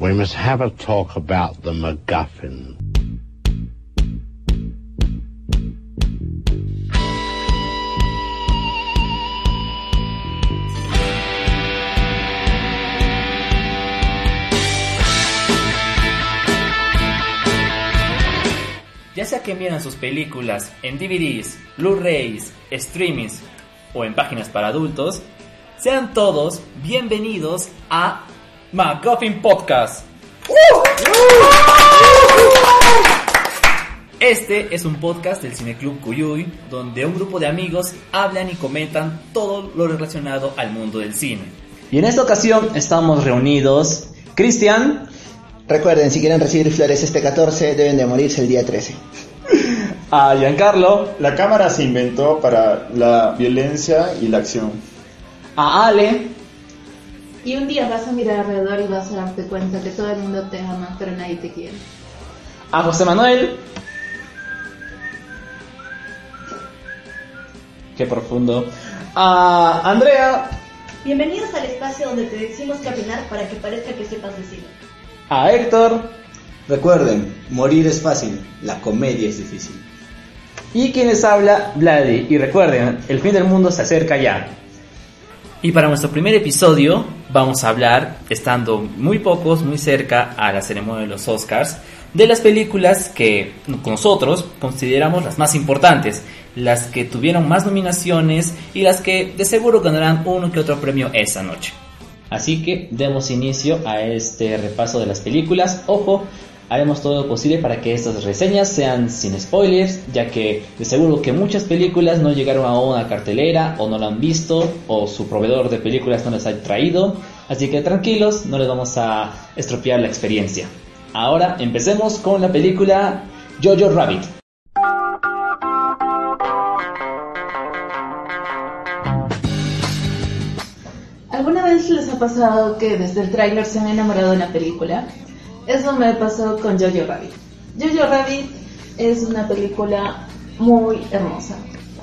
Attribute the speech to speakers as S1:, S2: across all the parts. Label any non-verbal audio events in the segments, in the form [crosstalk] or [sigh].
S1: We must have a talk about the MacGuffin.
S2: Ya sea que miran sus películas en DVDs, Blu-rays, streamings o en páginas para adultos, sean todos bienvenidos a McGuffin Podcast. Este es un podcast del Cineclub Cuyuy, donde un grupo de amigos hablan y comentan todo lo relacionado al mundo del cine.
S3: Y en esta ocasión estamos reunidos Cristian,
S4: Recuerden, si quieren recibir flores este 14, deben de morirse el día 13.
S3: a Giancarlo,
S5: La cámara se inventó para la violencia y la acción.
S3: a Ale,
S6: Y un día vas a mirar alrededor y vas a darte cuenta que todo el mundo te ama, pero nadie te quiere.
S3: a José Manuel. Qué profundo. A Andrea,
S7: Bienvenidos al espacio donde te decimos qué opinar para que parezca que sepas decir.
S3: a Héctor
S8: Recuerden, morir es fácil, la comedia es difícil.
S3: y quien les habla, Vladi. Y recuerden, el fin del mundo se acerca ya.
S2: Y para nuestro primer episodio vamos a hablar, estando muy pocos, muy cerca a la ceremonia de los Oscars, de las películas que nosotros consideramos las más importantes, las que tuvieron más nominaciones y las que de seguro ganarán uno que otro premio esa noche. Así que demos inicio a este repaso de las películas. Ojo, haremos todo lo posible para que estas reseñas sean sin spoilers, ya que de seguro que muchas películas no llegaron a una cartelera o no la han visto o su proveedor de películas no les ha traído. Así que tranquilos, no les vamos a estropear la experiencia. Ahora empecemos con la película Jojo Rabbit.
S6: ¿Alguna vez les ha pasado que desde el tráiler se han enamorado de una película? Eso me pasó con Jojo Rabbit. Jojo Rabbit es una película muy hermosa.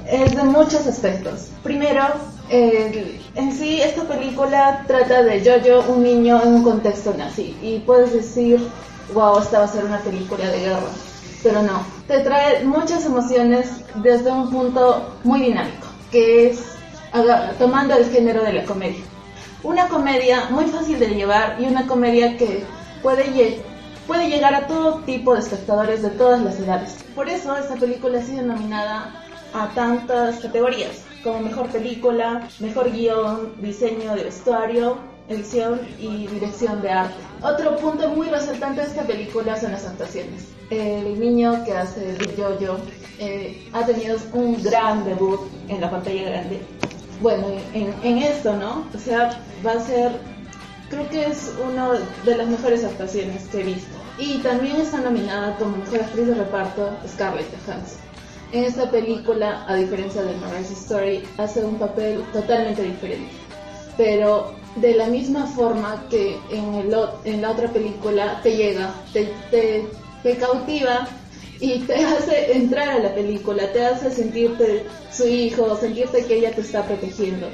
S6: Es de muchos aspectos. Primero, en sí esta película trata de Jojo, un niño en un contexto nazi. Y puedes decir, wow, esta va a ser una película de guerra. Pero no, te trae muchas emociones desde un punto muy dinámico, que es tomando el género de la comedia. Una comedia muy fácil de llevar y una comedia que puede, puede llegar a todo tipo de espectadores de todas las edades. Por eso esta película ha sido nominada a tantas categorías, como mejor película, mejor guion, diseño de vestuario, edición y dirección de arte. Otro punto muy resaltante de esta película son las actuaciones. El niño que hace de Jojo eh, ha tenido un gran debut en la pantalla grande bueno, en, en esto, ¿no? O sea, va a ser, creo que es una de las mejores actuaciones que he visto. Y también está nominada como mejor actriz de reparto Scarlett Johansson. En esta película, a diferencia de Marriage Story, hace un papel totalmente diferente. Pero de la misma forma que en, el, en la otra película te llega, te, te, cautiva y te hace entrar a la película, te hace sentirte su hijo, sentirte que ella te está protegiendo.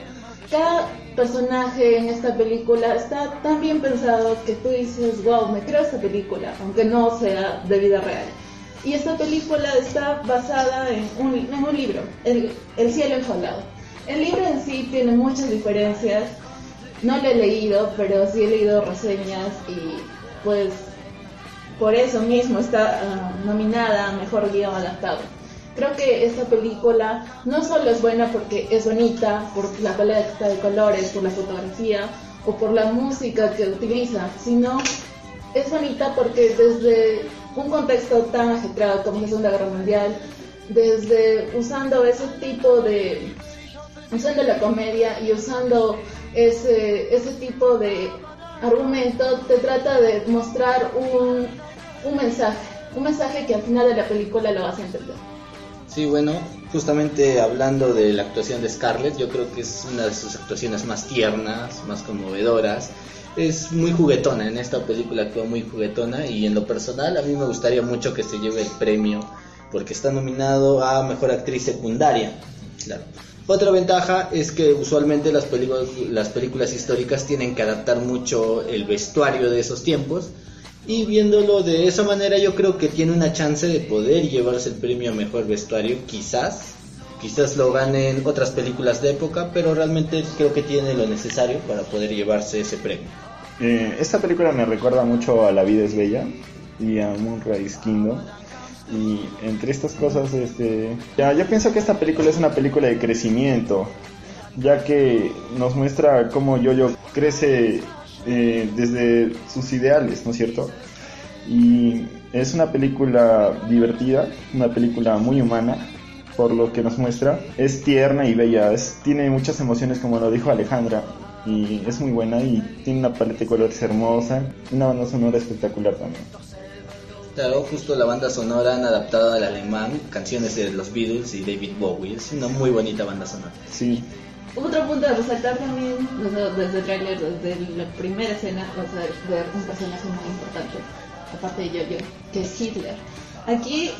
S6: Personaje en esta película está tan bien pensado que tú dices, wow, me creo esta película, aunque no sea de vida real. Y esta película está basada en un, en un libro, el, el cielo enjaulado. El libro en sí tiene muchas diferencias, no lo he leído, pero sí he leído reseñas y pues por eso mismo está ah, nominada a Mejor Guión Adaptado. Creo que esta película no solo es buena porque es bonita, por la paleta de colores, por la fotografía o por la música que utiliza, sino es bonita porque desde un contexto tan ajetreado como la Segunda Guerra Mundial, desde usando ese tipo de usando la comedia y usando ese, ese tipo de argumento, te trata de mostrar un, un mensaje, un mensaje que al final de la película lo vas a entender.
S8: Sí, bueno, justamente hablando de la actuación de Scarlett, yo creo que es una de sus actuaciones más tiernas, más conmovedoras. Es muy juguetona, en esta película actúa muy juguetona y en lo personal a mí me gustaría mucho que se lleve el premio porque está nominado a Mejor Actriz Secundaria. Otra ventaja es que usualmente las películas, las películas históricas tienen que adaptar mucho el vestuario de esos tiempos. Y viéndolo de esa manera yo creo que tiene una chance de poder llevarse el premio a mejor vestuario, quizás. Quizás lo ganen otras películas de época, pero realmente creo que tiene lo necesario para poder llevarse ese premio.
S5: Eh, esta película me recuerda mucho a La vida es bella y a Moonrise Kingdom. Y entre estas cosas, este, ya, yo pienso que esta película es una película de crecimiento, ya que nos muestra cómo Yoyo crece eh, desde sus ideales, ¿no es cierto? Y es una película divertida, una película muy humana, por lo que nos muestra. Es tierna y bella, es, tiene muchas emociones, como lo dijo Alejandra, y es muy buena y tiene una paleta de colores hermosa, una banda sonora espectacular también.
S8: Claro, justo la banda sonora han adaptado al alemán canciones de los Beatles y David Bowie. Es una muy bonita banda sonora.
S5: Sí.
S6: Otro punto a resaltar también, desde el tráiler, desde la primera escena, vas a ver un personaje muy importante, aparte de Jojo, que es Hitler. Aquí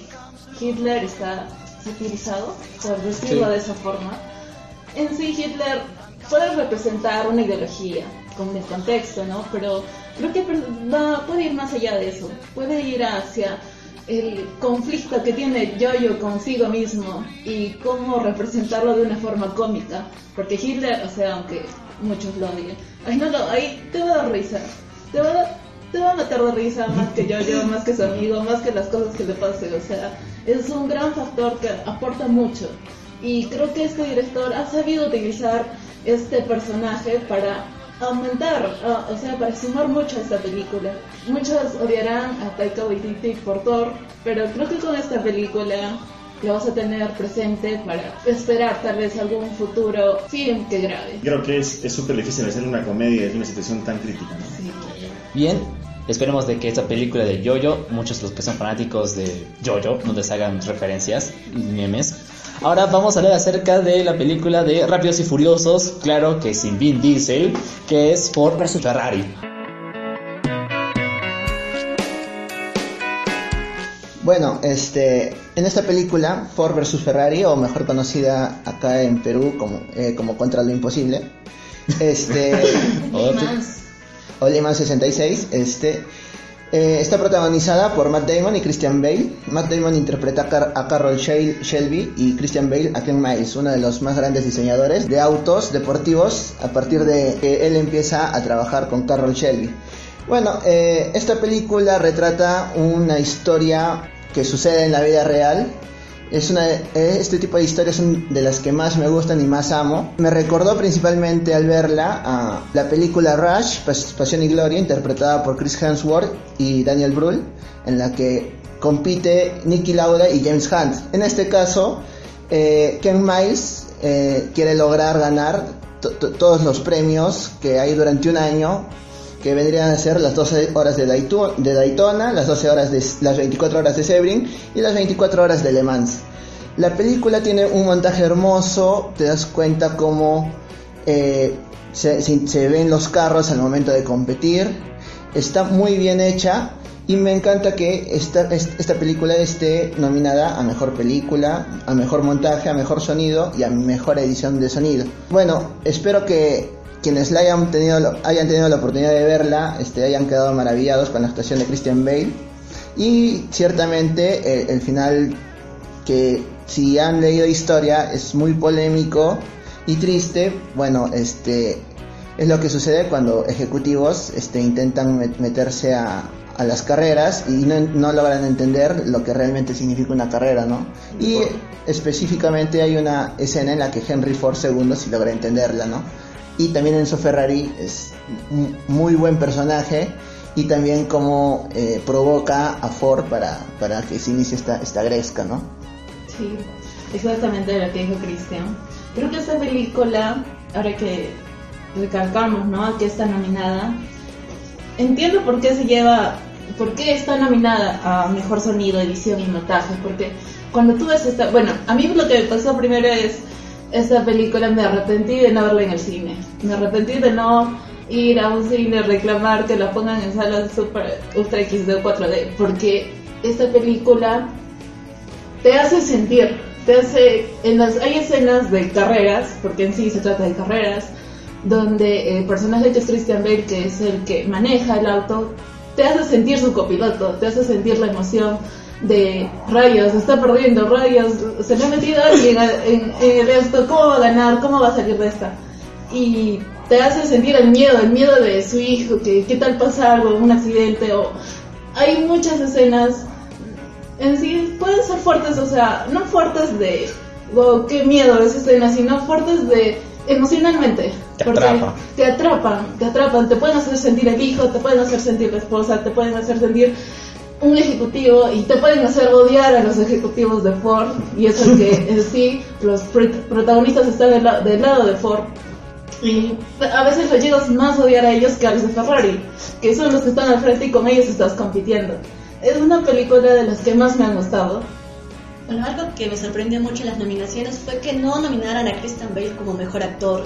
S6: Hitler está satirizado, por decirlo
S8: Sí.
S6: de esa forma. En sí Hitler puede representar una ideología, con el contexto, ¿no? Pero creo que va, puede ir más allá de eso, puede ir hacia el conflicto que tiene Jojo consigo mismo y cómo representarlo de una forma cómica, porque Hitler, o sea, aunque muchos lo odien, ahí, no lo, ahí te va a dar risa, te va a, dar- te va a matar de risa más que Jojo, [laughs] más que su amigo, más que las cosas que le pasen, o sea, es un gran factor que aporta mucho. Y creo que este director ha sabido utilizar este personaje para aumentar, ah, o sea, para sumar mucho a esta película. Muchos odiarán a Taika Waititi por Thor, pero creo que con esta película lo vas a tener presente para esperar tal vez algún futuro film que grabe.
S9: Creo que es es súper difícil hacer una comedia de una situación tan crítica, ¿no?
S6: Sí.
S2: Bien, esperemos de que esta película de Jojo, muchos de los que son fanáticos de Jojo, no les hagan referencias y memes. Ahora vamos a hablar acerca de la película de Rápidos y Furiosos, claro que sin Vin Diesel, que es Ford vs Ferrari.
S4: Bueno, este, en esta película, Ford vs Ferrari, o mejor conocida acá en Perú como, eh, como Contra lo Imposible, este, [laughs]
S2: Otro-
S6: Más.
S4: o Le Mans 66, este, eh, está protagonizada por Matt Damon y Christian Bale. Matt Damon interpreta a, Car- a Carroll Shel- Shelby y Christian Bale a Ken Miles, uno de los más grandes diseñadores de autos deportivos a partir de que él empieza a trabajar con Carroll Shelby. Bueno, eh, esta película retrata una historia que sucede en la vida real. Es eh, este tipo de historias son de las que más me gustan y más amo. Me recordó principalmente al verla a la película Rush, Pas- Pasión y Gloria, interpretada por Chris Hemsworth y Daniel Brühl, en la que compite Nicky Lauda y James Hunt. En este caso, eh, Ken Miles eh, quiere lograr ganar to- to- todos los premios que hay durante un año que vendrían a ser las 12 horas de, Dayto- de Daytona, las 12 horas de las 24 horas de Sebring y las 24 horas de Le Mans. La película tiene un montaje hermoso, te das cuenta cómo eh, se, se- ven los carros al momento de competir, está muy bien hecha y me encanta que esta, est- esta película esté nominada a mejor película, a mejor montaje, a mejor sonido y a mejor edición de sonido. Bueno, espero que quienes la hayan tenido, hayan tenido la oportunidad de verla este, hayan quedado maravillados con la actuación de Christian Bale y ciertamente eh, el final que si han leído historia es muy polémico y triste. Bueno, este es lo que sucede cuando ejecutivos este, intentan met- meterse a, a las carreras y no, no logran entender lo que realmente significa una carrera, ¿no? Y específicamente hay una escena en la que Henry Ford II sí logra entenderla, ¿no? Y también Enzo Ferrari es un muy buen personaje y también como eh, provoca a Ford para, para que se inicie esta, esta gresca, ¿no?
S6: Sí, exactamente lo que dijo Cristian. Creo que esta película, ahora que recalcamos, ¿no? Que está nominada, entiendo por qué se lleva, por qué está nominada a mejor sonido, edición y montaje, porque cuando tú ves esta, bueno, a mí lo que me pasó primero es esta película me arrepentí de no verla en el cine, me arrepentí de no ir a un cine a reclamar que la pongan en salas super ultra XD o 4D, porque esta película te hace sentir, te hace, en las, hay escenas de carreras, porque en sí se trata de carreras, donde el personaje que es Christian Bale, que es el que maneja el auto, te hace sentir su copiloto, te hace sentir la emoción de rayos, está perdiendo rayos, se le ha metido alguien en, en esto, ¿cómo va a ganar? ¿Cómo va a salir de esta? Y te hace sentir el miedo, el miedo de su hijo, que qué tal pasa algo, un accidente, o hay muchas escenas en sí pueden ser fuertes, o sea, no fuertes de, oh, qué miedo esa escena, sino fuertes de emocionalmente.
S2: Te
S6: porque
S2: atrapa.
S6: Te atrapan, te atrapan, te pueden hacer sentir el hijo, te pueden hacer sentir la esposa, te pueden hacer sentir un ejecutivo y te pueden hacer odiar a los ejecutivos de Ford y eso es que [laughs] en sí los pr- protagonistas están del, la- del lado de Ford. Y a veces los llegas más a odiar a ellos que a los de Ferrari que son los que están al frente y con ellos estás compitiendo. Es una película de las que más me han gustado.
S10: Bueno, algo que me sorprendió mucho en las nominaciones fue que no nominaran a Christian Bale como mejor actor.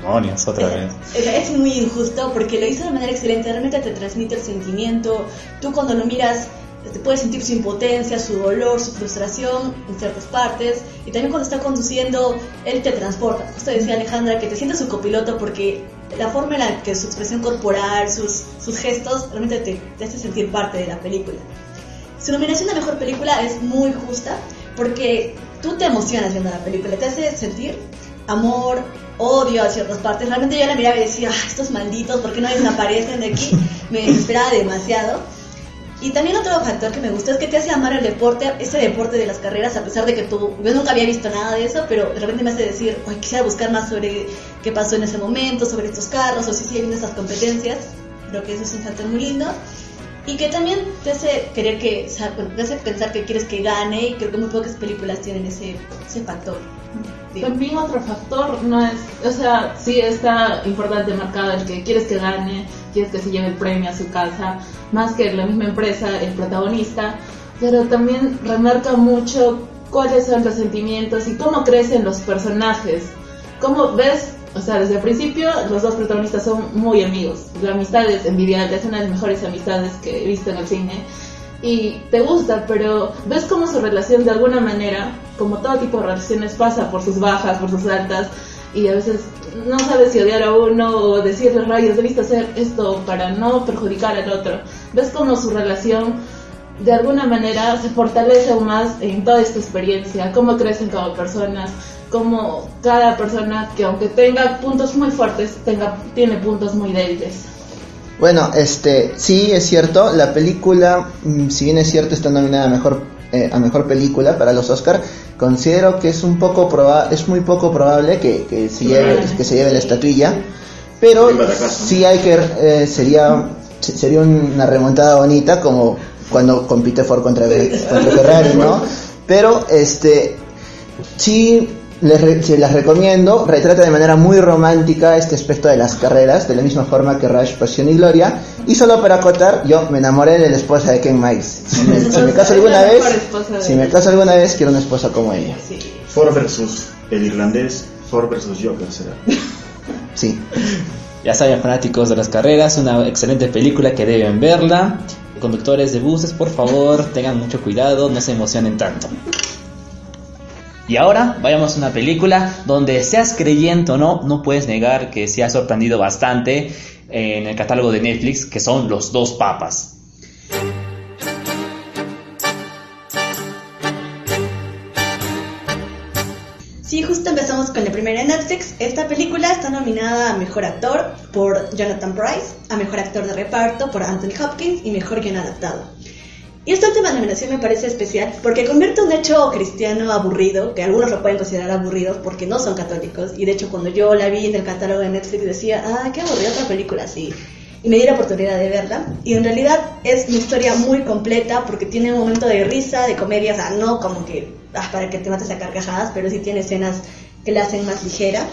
S2: Demonios, otra vez.
S10: Es, es muy injusto porque lo hizo de manera excelente, realmente te transmite el sentimiento. Tú cuando lo miras te puedes sentir su impotencia, su dolor, su frustración en ciertas partes. Y también cuando está conduciendo, él te transporta. Justo decía Alejandra que te sientes su copiloto porque la forma en la que su expresión corporal, sus, sus gestos, realmente te, te hace sentir parte de la película. Su nominación a mejor película es muy justa porque tú te emocionas viendo la película, te hace sentir amor, odio a ciertas partes. Realmente yo la miraba y decía, "Ah, estos malditos, ¿por qué no desaparecen de aquí? Me desesperaba demasiado. Y también otro factor que me gusta es que te hace amar el deporte, ese deporte de las carreras, a pesar de que tú, yo nunca había visto nada de eso, pero de repente me hace decir, "Ay, quisiera buscar más sobre qué pasó en ese momento, sobre estos carros, o si siguen estas competencias. Creo que eso es un factor muy lindo. Y que también te hace querer que, o sea, bueno, te hace pensar que quieres que gane y creo que muy pocas películas tienen ese, ese factor. Sí.
S6: También otro factor no es, o sea, sí está importante marcado el que quieres que gane, quieres que se lleve el premio a su casa, más que la misma empresa, el protagonista, pero también remarca mucho cuáles son los sentimientos y cómo crecen los personajes. Cómo ves, o sea, desde el principio los dos protagonistas son muy amigos. La amistad es envidiable, es una de las mejores amistades que he visto en el cine y te gusta, pero ves cómo su relación de alguna manera, como todo tipo de relaciones, pasa por sus bajas, por sus altas, y a veces no sabes si odiar a uno o decirle rayos, debiste hacer esto para no perjudicar al otro. Ves cómo su relación de alguna manera se fortalece aún más en toda esta experiencia, cómo crecen como personas, cómo cada persona que aunque tenga puntos muy fuertes, tenga, tiene puntos muy débiles.
S4: Bueno, este, sí es cierto, la película, mm, si bien es cierto, está nominada a mejor, eh, a mejor película para los Oscar, considero que es un poco proba es muy poco probable que, que se lleve, que se lleve la estatuilla, pero sí hay que, eh, sería, se- sería una remontada bonita como cuando compite Ford contra, contra Ferrari, ¿no? [laughs] Pero, este, sí les, re- se las recomiendo. Retrata de manera muy romántica este aspecto de las carreras, de la misma forma que Rush, Pasión y Gloria. Y solo para acotar, yo me enamoré de la esposa de Ken Miles. Si me, si me caso alguna vez, si me caso alguna vez, quiero una esposa como ella.
S6: Sí.
S9: Ford versus el irlandés, Ford versus Joker será.
S4: Sí.
S2: Ya saben, fanáticos de las carreras, una excelente película que deben verla. Conductores de buses, por favor, tengan mucho cuidado, no se emocionen tanto. Y ahora vayamos a una película donde seas creyente o no, no puedes negar que se ha sorprendido bastante en el catálogo de Netflix, que son Los Dos Papas.
S10: Sí, justo empezamos con la primera de Netflix. Esta película está nominada a Mejor Actor por Jonathan Price, a Mejor Actor de Reparto por Anthony Hopkins y Mejor Guion Adaptado. Y esta última nominación me parece especial porque convierte un hecho cristiano aburrido, que algunos lo pueden considerar aburrido porque no son católicos, y de hecho cuando yo la vi en el catálogo de Netflix decía, ah, qué aburrida otra película así, y me di la oportunidad de verla, y en realidad es una historia muy completa porque tiene un momento de risa, de comedia, o no como que ah, para que te mates a carcajadas, pero sí tiene escenas que la hacen más ligera,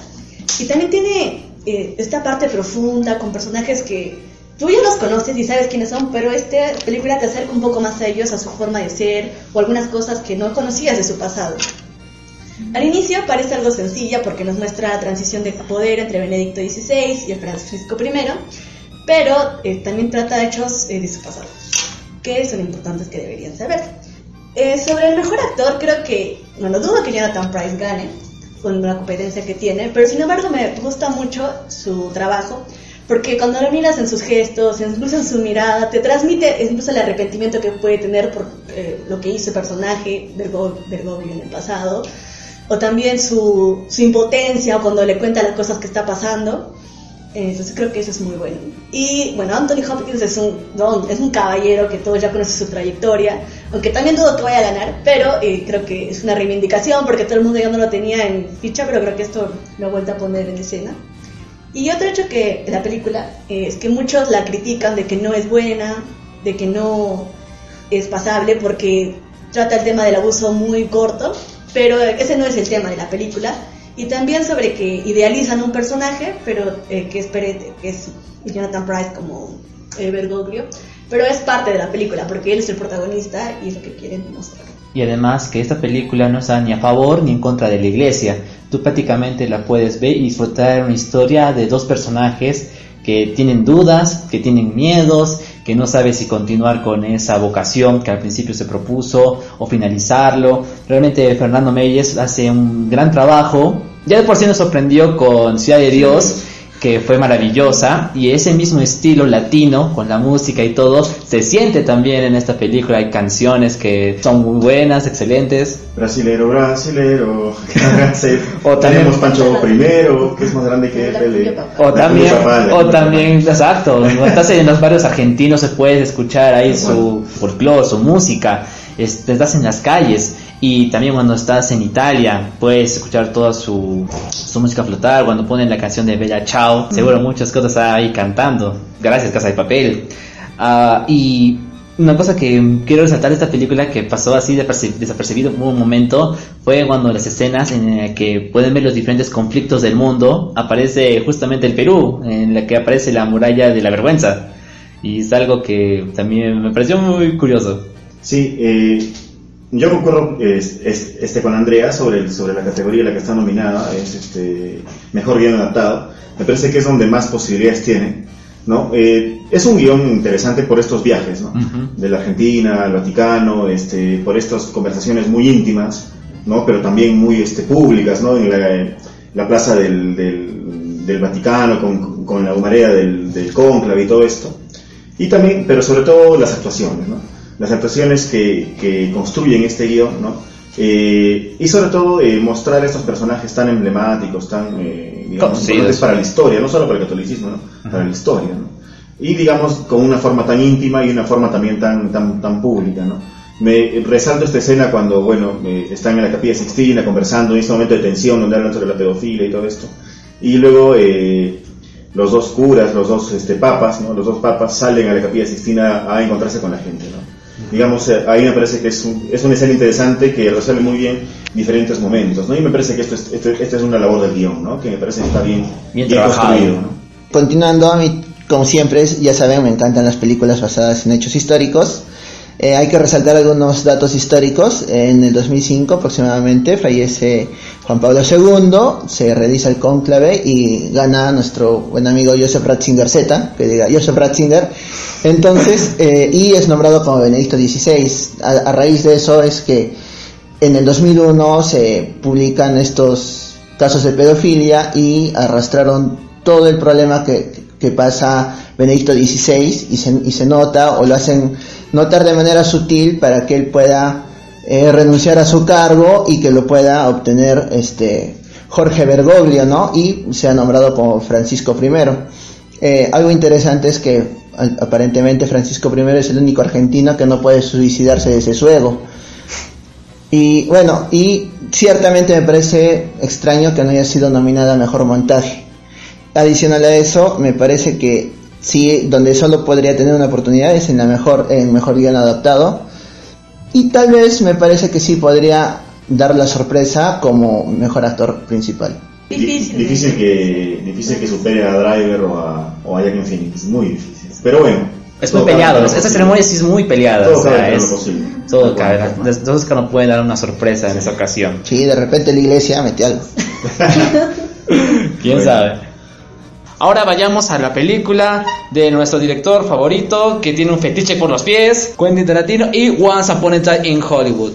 S10: y también tiene eh, esta parte profunda con personajes que tú ya los conoces y sabes quiénes son, pero esta película te acerca un poco más a ellos, a su forma de ser o algunas cosas que no conocías de su pasado. Al inicio parece algo sencilla porque nos muestra la transición de poder entre Benedicto XVI y el Francisco I, pero eh, también trata hechos eh, de su pasado, que son importantes que deberían saber. Eh, sobre el mejor actor, creo que, bueno, dudo que Jonathan Price gane con la competencia que tiene, pero sin embargo me gusta mucho su trabajo, porque cuando lo miras en sus gestos, incluso en su mirada, te transmite incluso el arrepentimiento que puede tener por eh, lo que hizo el personaje del Bergoglio en el pasado, o también su, su impotencia cuando le cuenta las cosas que está pasando. Entonces creo que eso es muy bueno. Y bueno, Anthony Hopkins es un, es un caballero que todos ya conocen su trayectoria, aunque también dudo que vaya a ganar, pero eh, creo que es una reivindicación porque todo el mundo ya no lo tenía en ficha, pero creo que esto lo ha vuelto a poner en escena. Y otro hecho que la película es que muchos la critican de que no es buena, de que no es pasable porque trata el tema del abuso muy corto, pero ese no es el tema de la película y también sobre que idealizan un personaje, pero eh, que es que es Jonathan Price como eh, Bergoglio, pero es parte de la película porque él es el protagonista y es lo que quieren mostrar.
S2: Y además que esta película no está ni a favor ni en contra de la iglesia. Tú prácticamente la puedes ver y disfrutar una historia de dos personajes que tienen dudas, que tienen miedos, que no sabe si continuar con esa vocación que al principio se propuso o finalizarlo. Realmente Fernando Meyes hace un gran trabajo. Ya de por sí nos sorprendió con Ciudad de Dios que fue maravillosa y ese mismo estilo latino con la música y todo se siente también en esta película. Hay canciones que son muy buenas excelentes.
S9: Brasilero brasilero. [laughs] O tenemos Pancho primero que es más grande que él
S2: o también o también exacto [laughs] estás en los barrios argentinos se puede escuchar ahí su folclore su música estás en las calles y también cuando estás en Italia puedes escuchar toda su, su música flotar, cuando ponen la canción de Bella Ciao, seguro muchas cosas ahí cantando, gracias Casa de Papel. Ah, y una cosa que quiero resaltar de esta película que pasó así desapercibido por un momento fue cuando las escenas en las que pueden ver los diferentes conflictos del mundo aparece justamente el Perú, en la que aparece la muralla de la vergüenza. Y es algo que también me pareció muy curioso.
S9: Sí, eh, yo concuerdo este, con Andrea sobre, sobre la categoría en la que está nominada, es este, mejor guion adaptado. Me parece que es donde más posibilidades tiene. ¿no? Eh, es un guion interesante por estos viajes, ¿no? De la Argentina al Vaticano, este, por estas conversaciones muy íntimas, ¿no? Pero también muy este, públicas, ¿no? En la, plaza del, del, Vaticano, con, con, la humareda del, del cónclave y todo esto. Y también, pero sobre todo las actuaciones, ¿no? Las actuaciones que, que construyen este guion, ¿no? Eh, y sobre todo eh, mostrar estos personajes tan emblemáticos, tan eh, digamos, para la historia, no solo para el catolicismo, ¿no? para la historia, ¿no? y digamos con una forma tan íntima y una forma también tan, tan, tan pública. ¿no? Me resalto esta escena cuando bueno, están en la capilla Sixtina conversando en este momento de tensión donde hablan sobre la pedofilia y todo esto, y luego los dos curas, los dos este, papas, ¿no? los dos papas salen a la capilla Sixtina a encontrarse con la gente. ¿no? Digamos, eh, ahí me parece que es, un, es una escena interesante que resuelve muy bien diferentes momentos, ¿no? Y me parece que esto es, esto, es una labor del guion, ¿no? Que me parece que está bien, bien, construido,
S4: Continuando, a mí, como siempre, ya saben, me encantan las películas basadas en hechos históricos. Eh, hay que resaltar algunos datos históricos. En el 2005 aproximadamente fallece Juan Pablo II, se realiza el cónclave y gana nuestro buen amigo Joseph Ratzinger Z, que diga Joseph Ratzinger. Entonces, eh, y es nombrado como Benedicto XVI. A, raíz de eso es que en el 2001 se publican estos casos de pedofilia y arrastraron todo el problema que, que pasa Benedicto XVI y se, y se nota o lo hacen notar de manera sutil para que él pueda eh, renunciar a su cargo y que lo pueda obtener este Jorge Bergoglio, ¿no? Y se ha nombrado como Francisco I. Eh, algo interesante es que aparentemente Francisco I es el único argentino que no puede suicidarse de su ego. Y bueno, y ciertamente me parece extraño que no haya sido nominada a mejor montaje. Adicional a eso, me parece que sí, donde solo podría tener una oportunidad es en la mejor, en mejor guion adaptado. Y tal vez me parece que sí podría dar la sorpresa como mejor actor principal.
S9: Difícil. Difícil que, difícil que supere a Driver o a, o a Joaquin Phoenix, muy difícil. Pero bueno.
S2: Es muy peleado, esta ceremonia sí es muy peleada. Todo o sea, es, posible. Todo cabe. Entonces que no pueden dar una sorpresa en esa ocasión.
S4: Sí, de repente la iglesia mete algo. [laughs]
S2: ¿Quién sabe? Ahora vayamos a la película de nuestro director favorito que tiene un fetiche por los pies, Quentin Tarantino y Once Upon a Time in Hollywood.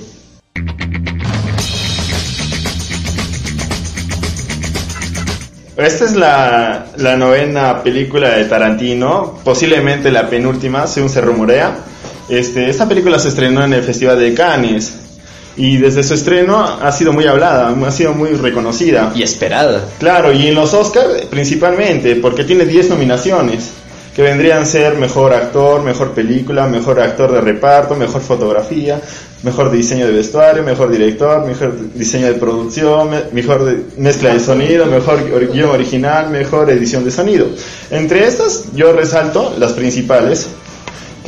S5: Esta es la, novena película de Tarantino, posiblemente la penúltima, según se rumorea. Este, esta película se estrenó en el Festival de Cannes y desde su estreno ha sido muy hablada, ha sido muy reconocida.
S2: Y esperada.
S5: Claro, y en los Oscars principalmente, porque tiene 10 nominaciones, que vendrían a ser mejor actor, mejor película, mejor actor de reparto, mejor fotografía, mejor diseño de vestuario, mejor director, mejor diseño de producción, me- mejor de- mezcla de sonido, mejor or- guion original, mejor edición de sonido. Entre estas yo resalto las principales,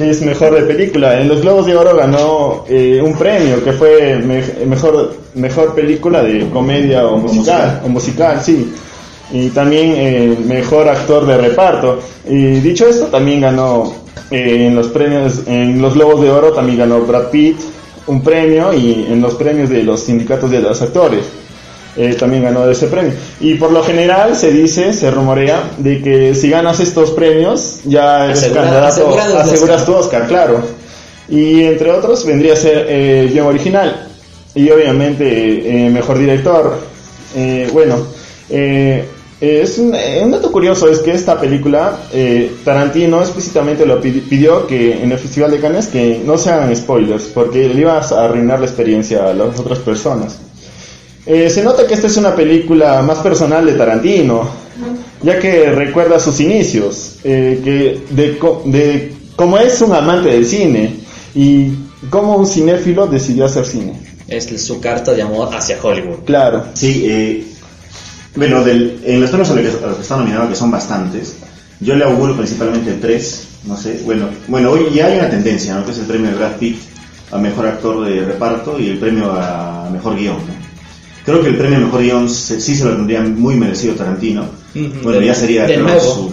S5: que es mejor de película. En los Globos de Oro ganó eh, un premio que fue me- mejor mejor película de comedia o musical, o musical, sí. Y también eh, mejor actor de reparto. Y dicho esto, también ganó eh, en los premios, en los Globos de Oro también ganó Brad Pitt un premio y en los premios de los sindicatos de los actores eh, también ganó ese premio. Y por lo general se dice, se rumorea, de que si ganas estos premios, ya eres
S2: Asegura-
S5: candidato, aseguras
S2: Oscar.
S5: tu Oscar, claro. Y entre otros vendría a ser eh, guion original y obviamente eh, mejor director. Eh, bueno, eh, es un, eh, un dato curioso es que esta película, eh, Tarantino explícitamente lo pidi- pidió que en el Festival de Cannes que no se hagan spoilers, porque le iba a arruinar la experiencia a las otras personas. Eh, se nota que esta es una película más personal de Tarantino, ya que recuerda sus inicios, eh, que de, co- de cómo es un amante del cine y cómo un cinéfilo decidió hacer cine.
S2: Es su carta de amor hacia Hollywood.
S5: Claro.
S9: Sí, eh, bueno, del- en los premios a los que, a los que está nominado, que son bastantes, yo le auguro principalmente tres, no sé, bueno, bueno, hoy ya hay una tendencia, ¿no? Que es el premio de Brad Pitt a mejor actor de reparto y el premio a mejor guion, ¿no? Creo que el premio mejor guion sí se lo tendría muy merecido Tarantino. Bueno, ya sería creo, su,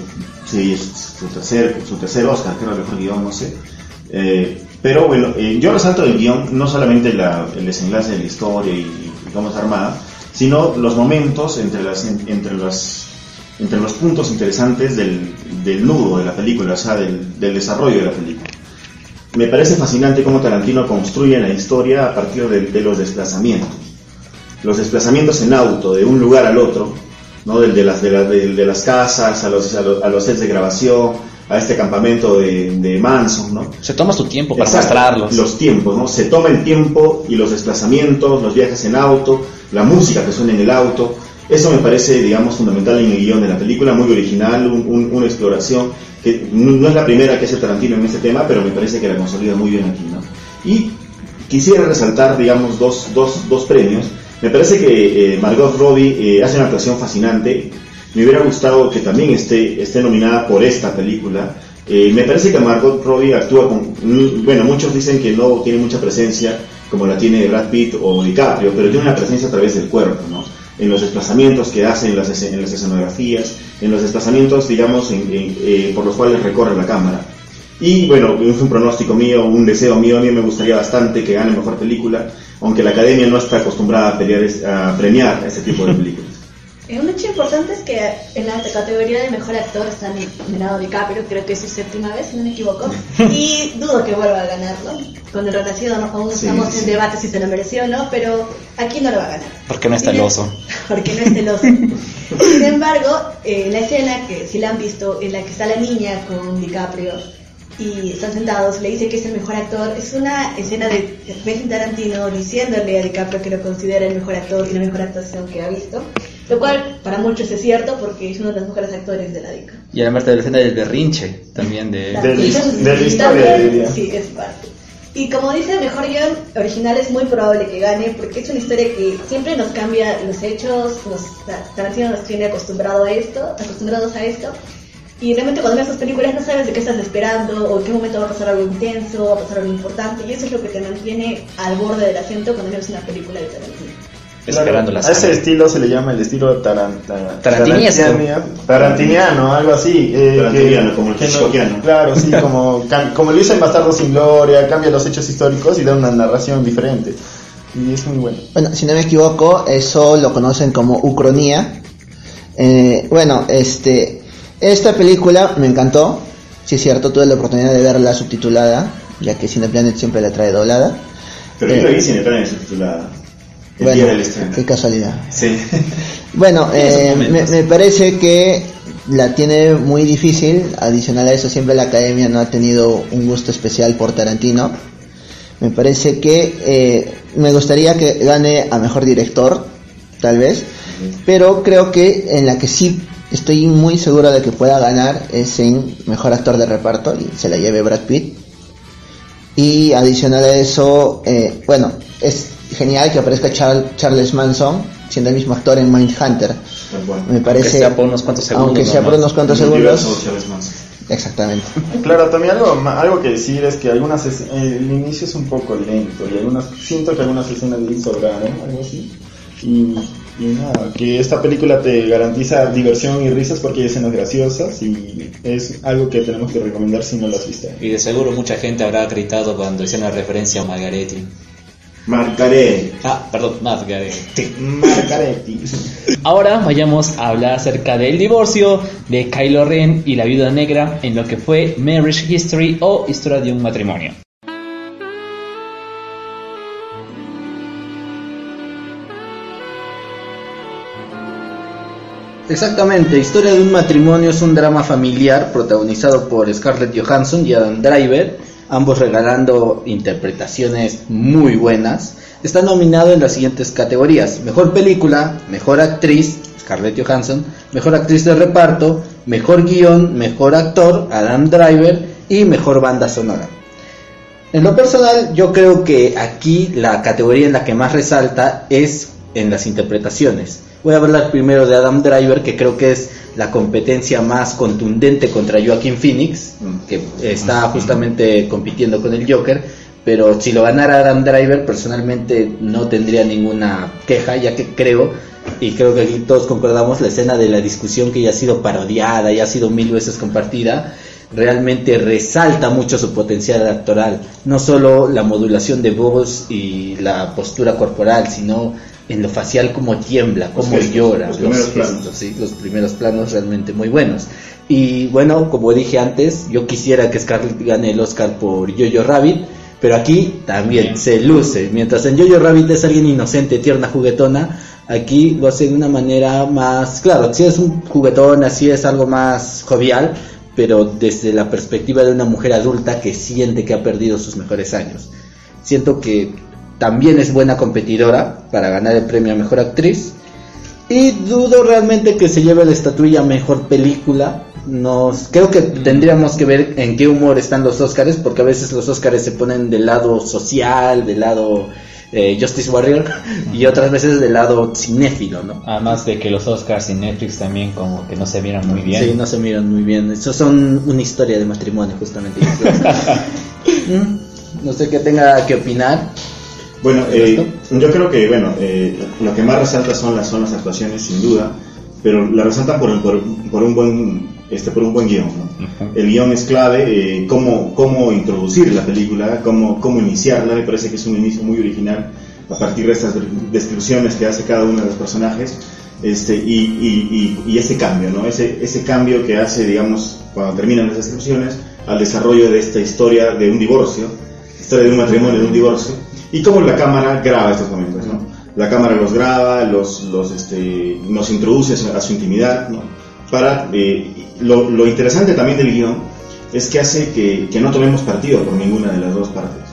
S9: sí, su tercer, su tercer Oscar, creo, el mejor guion, no sé. Eh, pero bueno, eh, yo resalto el guion, no solamente la- el desenlace de la historia y, y cómo está armada, sino los momentos entre, las, en- entre, las, entre los puntos interesantes del, del nudo de la película, o sea, del, del desarrollo de la película. Me parece fascinante cómo Tarantino construye la historia a partir de, de los desplazamientos. Los desplazamientos en auto de un lugar al otro, ¿no? Del de, las, de, la- del de las casas, a los, a los, a los sets de grabación, a este campamento de, de Manson, ¿no?
S2: Se toma su tiempo para
S9: Exacto,
S2: mostrarlos.
S9: Los tiempos, ¿no? Se toma el tiempo y los desplazamientos, los viajes en auto, la música que suena en el auto. Eso me parece, digamos, fundamental en el guion de la película, muy original, un- un- una exploración que no es la primera que hace Tarantino en este tema, pero me parece que la consolida muy bien aquí, ¿no? Y quisiera resaltar, digamos, dos, dos, dos premios. Me parece que eh, Margot Robbie eh, hace una actuación fascinante. Me hubiera gustado que también esté, esté nominada por esta película. Eh, me parece que Margot Robbie actúa con... mm, Bueno, muchos dicen que no tiene mucha presencia como la tiene Brad Pitt o DiCaprio, pero tiene una presencia a través del cuerpo, ¿no? En los desplazamientos que hace en las, en las escenografías, en los desplazamientos, digamos, por los cuales recorre la cámara. Y bueno, es un pronóstico mío, un deseo mío, a mí me gustaría bastante que gane mejor película, aunque la academia no está acostumbrada a, pelear a premiar este tipo de películas. [laughs]
S10: Eh, un hecho importante es que en la categoría de mejor actor está nominado DiCaprio, creo que es su séptima vez, si no me equivoco, [laughs] y dudo que vuelva a ganarlo. Con el renacido no, aún
S9: Sí,
S10: estamos
S9: sí.
S10: en debate si se lo mereció o no, pero aquí no lo va a ganar.
S2: Porque no está [laughs] el oso.
S10: Porque no es celoso. Sin embargo, eh, la escena que si la han visto, en la que está la niña con DiCaprio y están sentados, le dice que es el mejor actor, es una escena de Quentin Tarantino diciéndole a DiCaprio que lo considera el mejor actor y la mejor actuación que ha visto, lo cual para muchos es cierto porque es uno de los mejores actores de la década.
S2: Y además de la escena del berrinche también de...
S5: Del-
S10: También-
S5: de la historia,
S10: también. Sí, es parte. Y como dice el mejor guion original es muy probable que gane porque es una historia que siempre nos cambia los hechos, nos, Tarantino nos tiene acostumbrado a esto, acostumbrados a esto. Y realmente cuando ves esas películas no sabes de qué estás esperando o en qué momento va a pasar algo intenso, va a pasar algo importante y eso es lo que te mantiene al borde del asiento cuando ves una película de Tarantino.
S2: Esperando la
S5: A ese estilo se le llama el estilo taran- ta-
S2: Tarantiniesco.
S5: tarantiniano, tarantiniano, algo así. eh,
S9: Tarantiniano, como el
S5: que no-
S9: Hitchcockiano.
S5: Claro, sí, [laughs] como, como lo hizo en Bastardo sin Gloria, cambia los hechos históricos y da una narración diferente. Y es muy bueno.
S4: Bueno, si no me equivoco, eso lo conocen como ucronía. Eh, bueno, este, Esta película me encantó. Sí es cierto, tuve la oportunidad de verla subtitulada, ya que Cineplanet siempre la trae doblada.
S9: Pero yo
S4: Eh,
S9: la vi entrar en subtitulada. El
S4: bueno,
S9: día del estreno.
S4: qué casualidad.
S9: Sí. [laughs]
S4: Bueno, eh, me, me parece que la tiene muy difícil. Adicional a eso, siempre la academia no ha tenido un gusto especial por Tarantino. Me parece que eh, me gustaría que gane a mejor director, tal vez. Pero creo que en la que sí estoy muy seguro de que pueda ganar es en mejor actor de reparto y se la lleve Brad Pitt. Y adicional a eso, eh, bueno, es genial que aparezca Char- Charles Manson, siendo el mismo actor en Mindhunter.
S9: Tal cual.
S4: Me parece.
S2: sea por unos cuantos segundos
S4: Aunque sea por unos cuantos segundos. Exactamente. [laughs]
S5: Claro, también algo, algo que decir es que algunas es- el inicio es un poco lento y algunas siento que algunas escenas le sobraron, algo así. Y, y nada, que esta película te garantiza diversión y risas porque hay escenas graciosas y es algo que tenemos que recomendar si no lo has visto.
S11: Y de seguro mucha gente habrá gritado cuando hicieron la referencia a Margaretti.
S9: Marcaré.
S11: Ah, perdón, Margaretti.
S5: Marcaretti. [laughs]
S2: Ahora vayamos a hablar acerca del divorcio de Kylo Ren y la viuda negra en lo que fue Marriage History o Historia de un matrimonio.
S8: Exactamente, Historia de un matrimonio es un drama familiar protagonizado por Scarlett Johansson y Adam Driver, ambos regalando interpretaciones muy buenas. Está nominado en las siguientes categorías: Mejor película, Mejor actriz, Scarlett Johansson, Mejor actriz de reparto, Mejor guion, Mejor actor, Adam Driver y Mejor banda sonora. En lo personal, yo creo que aquí la categoría en la que más resalta es en las interpretaciones. Voy a hablar primero de Adam Driver, que creo que es la competencia más contundente contra Joaquin Phoenix, que está justamente compitiendo con el Joker. Pero si lo ganara Adam Driver, personalmente no tendría ninguna queja, ya que creo, y creo que aquí todos concordamos, la escena de la discusión que ya ha sido parodiada, ya ha sido mil veces compartida, realmente resalta mucho su potencial actoral. No solo la modulación de voz y la postura corporal, sino en lo facial como tiembla,
S9: Los gestos,
S8: llora,
S9: los
S8: los,
S9: primeros
S8: gestos,
S9: planos.
S8: sí, los primeros planos realmente muy buenos. Y bueno, como dije antes, yo quisiera que Scarlett gane el Oscar por Jojo Rabbit, pero aquí también se luce. Mientras en Jojo Rabbit es alguien inocente, tierna, juguetona, aquí lo hace de una manera más, claro, si es un juguetón, así es algo más jovial, pero desde la perspectiva de una mujer adulta que siente que ha perdido sus mejores años. Siento que también es buena competidora para ganar el premio a mejor actriz. Y dudo realmente que se lleve la estatuilla a mejor película. Nos, creo que tendríamos que ver en qué humor están los Oscars, porque a veces los Oscars se ponen del lado social, del lado eh, Justice Warrior, y otras veces del lado cinéfilo, ¿no?
S2: Además de que los Oscars y Netflix también como que no se vieran muy bien.
S8: Sí, no se miran muy bien. Eso son una historia de matrimonio, justamente. [laughs] Mm, no sé qué tenga que opinar.
S9: Bueno, eh, yo creo que bueno, eh, lo que más resalta son las, son las actuaciones, sin duda, pero la resaltan por, por, por un buen este por un buen guion. ¿no? El guion es clave, eh, cómo, cómo introducir la película, cómo, cómo iniciarla, me parece que es un inicio muy original a partir de estas descripciones que hace cada uno de los personajes este, y, y, y, y ese cambio, ¿no? ese, ese cambio que hace, digamos, cuando terminan las descripciones, al desarrollo de esta historia de un divorcio, historia de un matrimonio, de un divorcio, y cómo la cámara graba estos momentos. ¿no? La cámara los graba, los, los, este, nos introduce a su, intimidad, ¿no? para eh, lo, lo, interesante también del guion es que hace que, que, no tomemos partido por ninguna de las dos partes.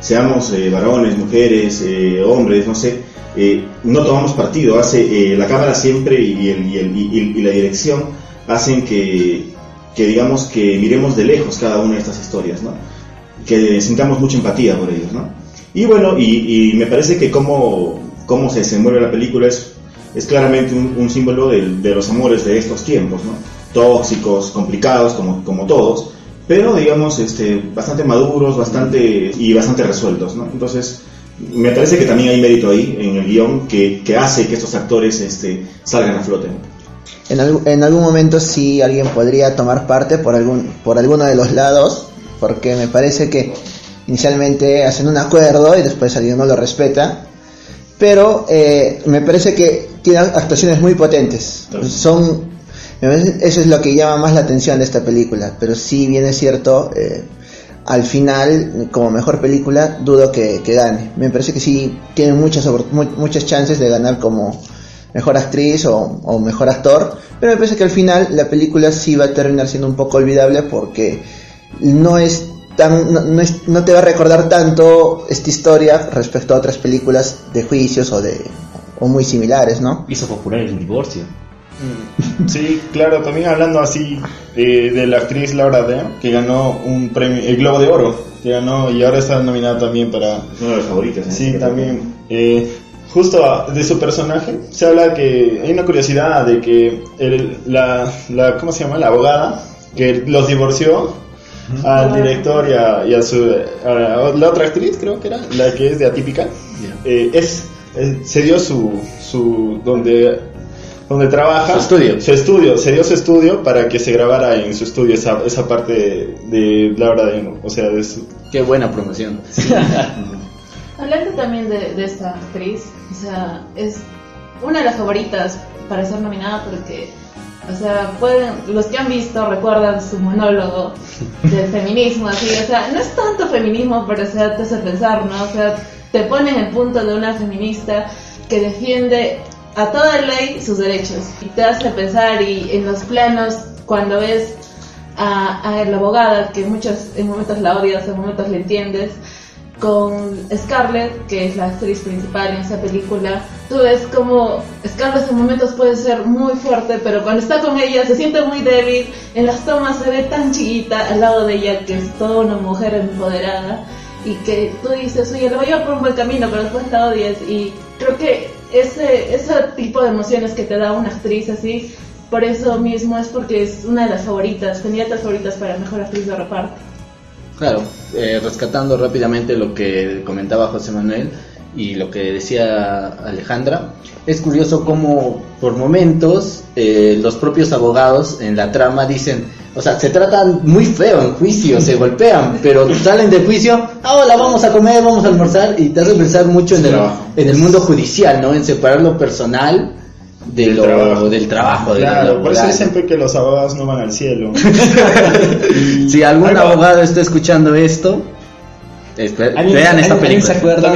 S9: Seamos eh, varones, mujeres, eh, hombres, no sé, eh, no tomamos partido. Hace eh, la cámara siempre y, el, y, el, y, y, la dirección hacen que, que, digamos, que miremos de lejos cada una de estas historias, ¿no? Que sintamos mucha empatía por ellos, ¿no? Y bueno, y, me parece que cómo, cómo se desenvuelve la película es es claramente un, un símbolo de, de, los amores de estos tiempos, ¿no? Tóxicos, complicados, como, como todos, pero digamos este, bastante maduros, bastante y bastante resueltos, ¿no? Entonces, me parece que también hay mérito ahí en el guion que, que hace que estos actores este, salgan a flote.
S4: En, al, en algún momento sí alguien podría tomar parte por algún por alguno de los lados, porque me parece que inicialmente hacen un acuerdo y después alguien no lo respeta, pero eh, me parece que tiene actuaciones muy potentes. Son Eso es lo que llama más la atención de esta película, pero sí bien es cierto, eh, al final, como mejor película, dudo que, que gane. Me parece que sí tiene muchas, muchas chances de ganar como mejor actriz o, o mejor actor, pero me parece que al final la película sí va a terminar siendo un poco olvidable porque no es tan, no, no es- no te va a recordar tanto esta historia respecto a otras películas de juicios o de o muy similares, ¿no?
S2: Hizo popular el divorcio.
S5: Mm, Sí, claro, también hablando así eh, de la actriz Laura Dern, que ganó un premio, el Globo de Oro, que ganó y ahora está nominada también para...
S9: Es una de las favoritas. ¿eh?
S5: Sí, también. eh, justo de su personaje, se habla que hay una curiosidad de que el- la, la, ¿cómo se llama? La abogada, que los divorció al director y a, y a su, a la otra actriz, creo que era, la que es de Atípica, eh, es, eh, se dio su, su, donde, donde trabaja,
S8: Su estudio.
S5: su estudio, se dio su estudio para que se grabara en su estudio esa, esa parte de, de Laura o sea, de su,
S8: Qué buena promoción. [laughs]
S6: Hablando también de, de esta actriz, o sea, es una de las favoritas para ser nominada porque, o sea, pueden, los que han visto recuerdan su monólogo del feminismo, así, o sea, no es tanto feminismo, pero o sea, te hace pensar, ¿no? O sea, te pone en el punto de una feminista que defiende a toda ley sus derechos y te hace pensar y en los planos cuando ves a, a la abogada que muchos en momentos la odias, en momentos le entiendes con Scarlett, que es la actriz principal en esa película, tú ves como Scarlett en momentos puede ser muy fuerte, pero cuando está con ella se siente muy débil, en las tomas se ve tan chiquita al lado de ella, que es toda una mujer empoderada, y que tú dices, oye, lo voy a llevar por un buen camino, pero después la odias, y creo que ese, ese tipo de emociones que te da una actriz así, por eso mismo es porque es una de las favoritas, candidatas favoritas para mejor actriz de reparto.
S8: Claro, eh, rescatando rápidamente lo que comentaba José Manuel y lo que decía Alejandra, es curioso cómo por momentos eh, los propios abogados en la trama dicen, o sea, se tratan muy feo en juicio, se golpean, pero salen del juicio, ah, hola, vamos a comer, vamos a almorzar, y te hace pensar mucho en el, en el mundo judicial, ¿no? En separar lo personal de
S5: Del
S8: lo,
S5: trabajo.
S8: del trabajo. de lo
S5: Claro, por eso dicen que los abogados no van al cielo. [laughs]
S8: Si algún
S5: Algo-
S8: abogado está escuchando esto, espe-
S11: ¿Alguien,
S8: vean esta
S11: alguien- alguien se
S8: película.
S11: acuerda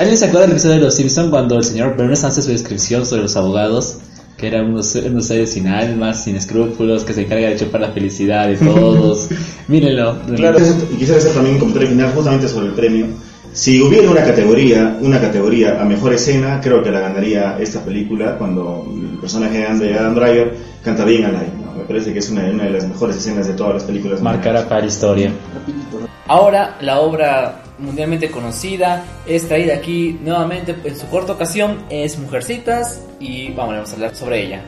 S11: ¿Alguien se acuerda del episodio de Los Simpsons cuando el señor Burns hace su descripción sobre los abogados? Que eran unos, unos seres sin almas, sin escrúpulos, que se encarga de chupar la felicidad de todos. [laughs] Mírenlo.
S5: Claro.
S9: Y quisiera hacer también un comentario final justamente sobre el premio. Si hubiera una categoría, una categoría a mejor escena, creo que la ganaría esta película cuando el personaje de Adam- Driver canta bien al aire. ¿no? Me parece que es una, una de las mejores escenas de todas las películas.
S11: Marcará para la historia.
S2: Ahora la obra mundialmente conocida es traída aquí nuevamente en su corta ocasión, es Mujercitas y vamos a hablar sobre ella.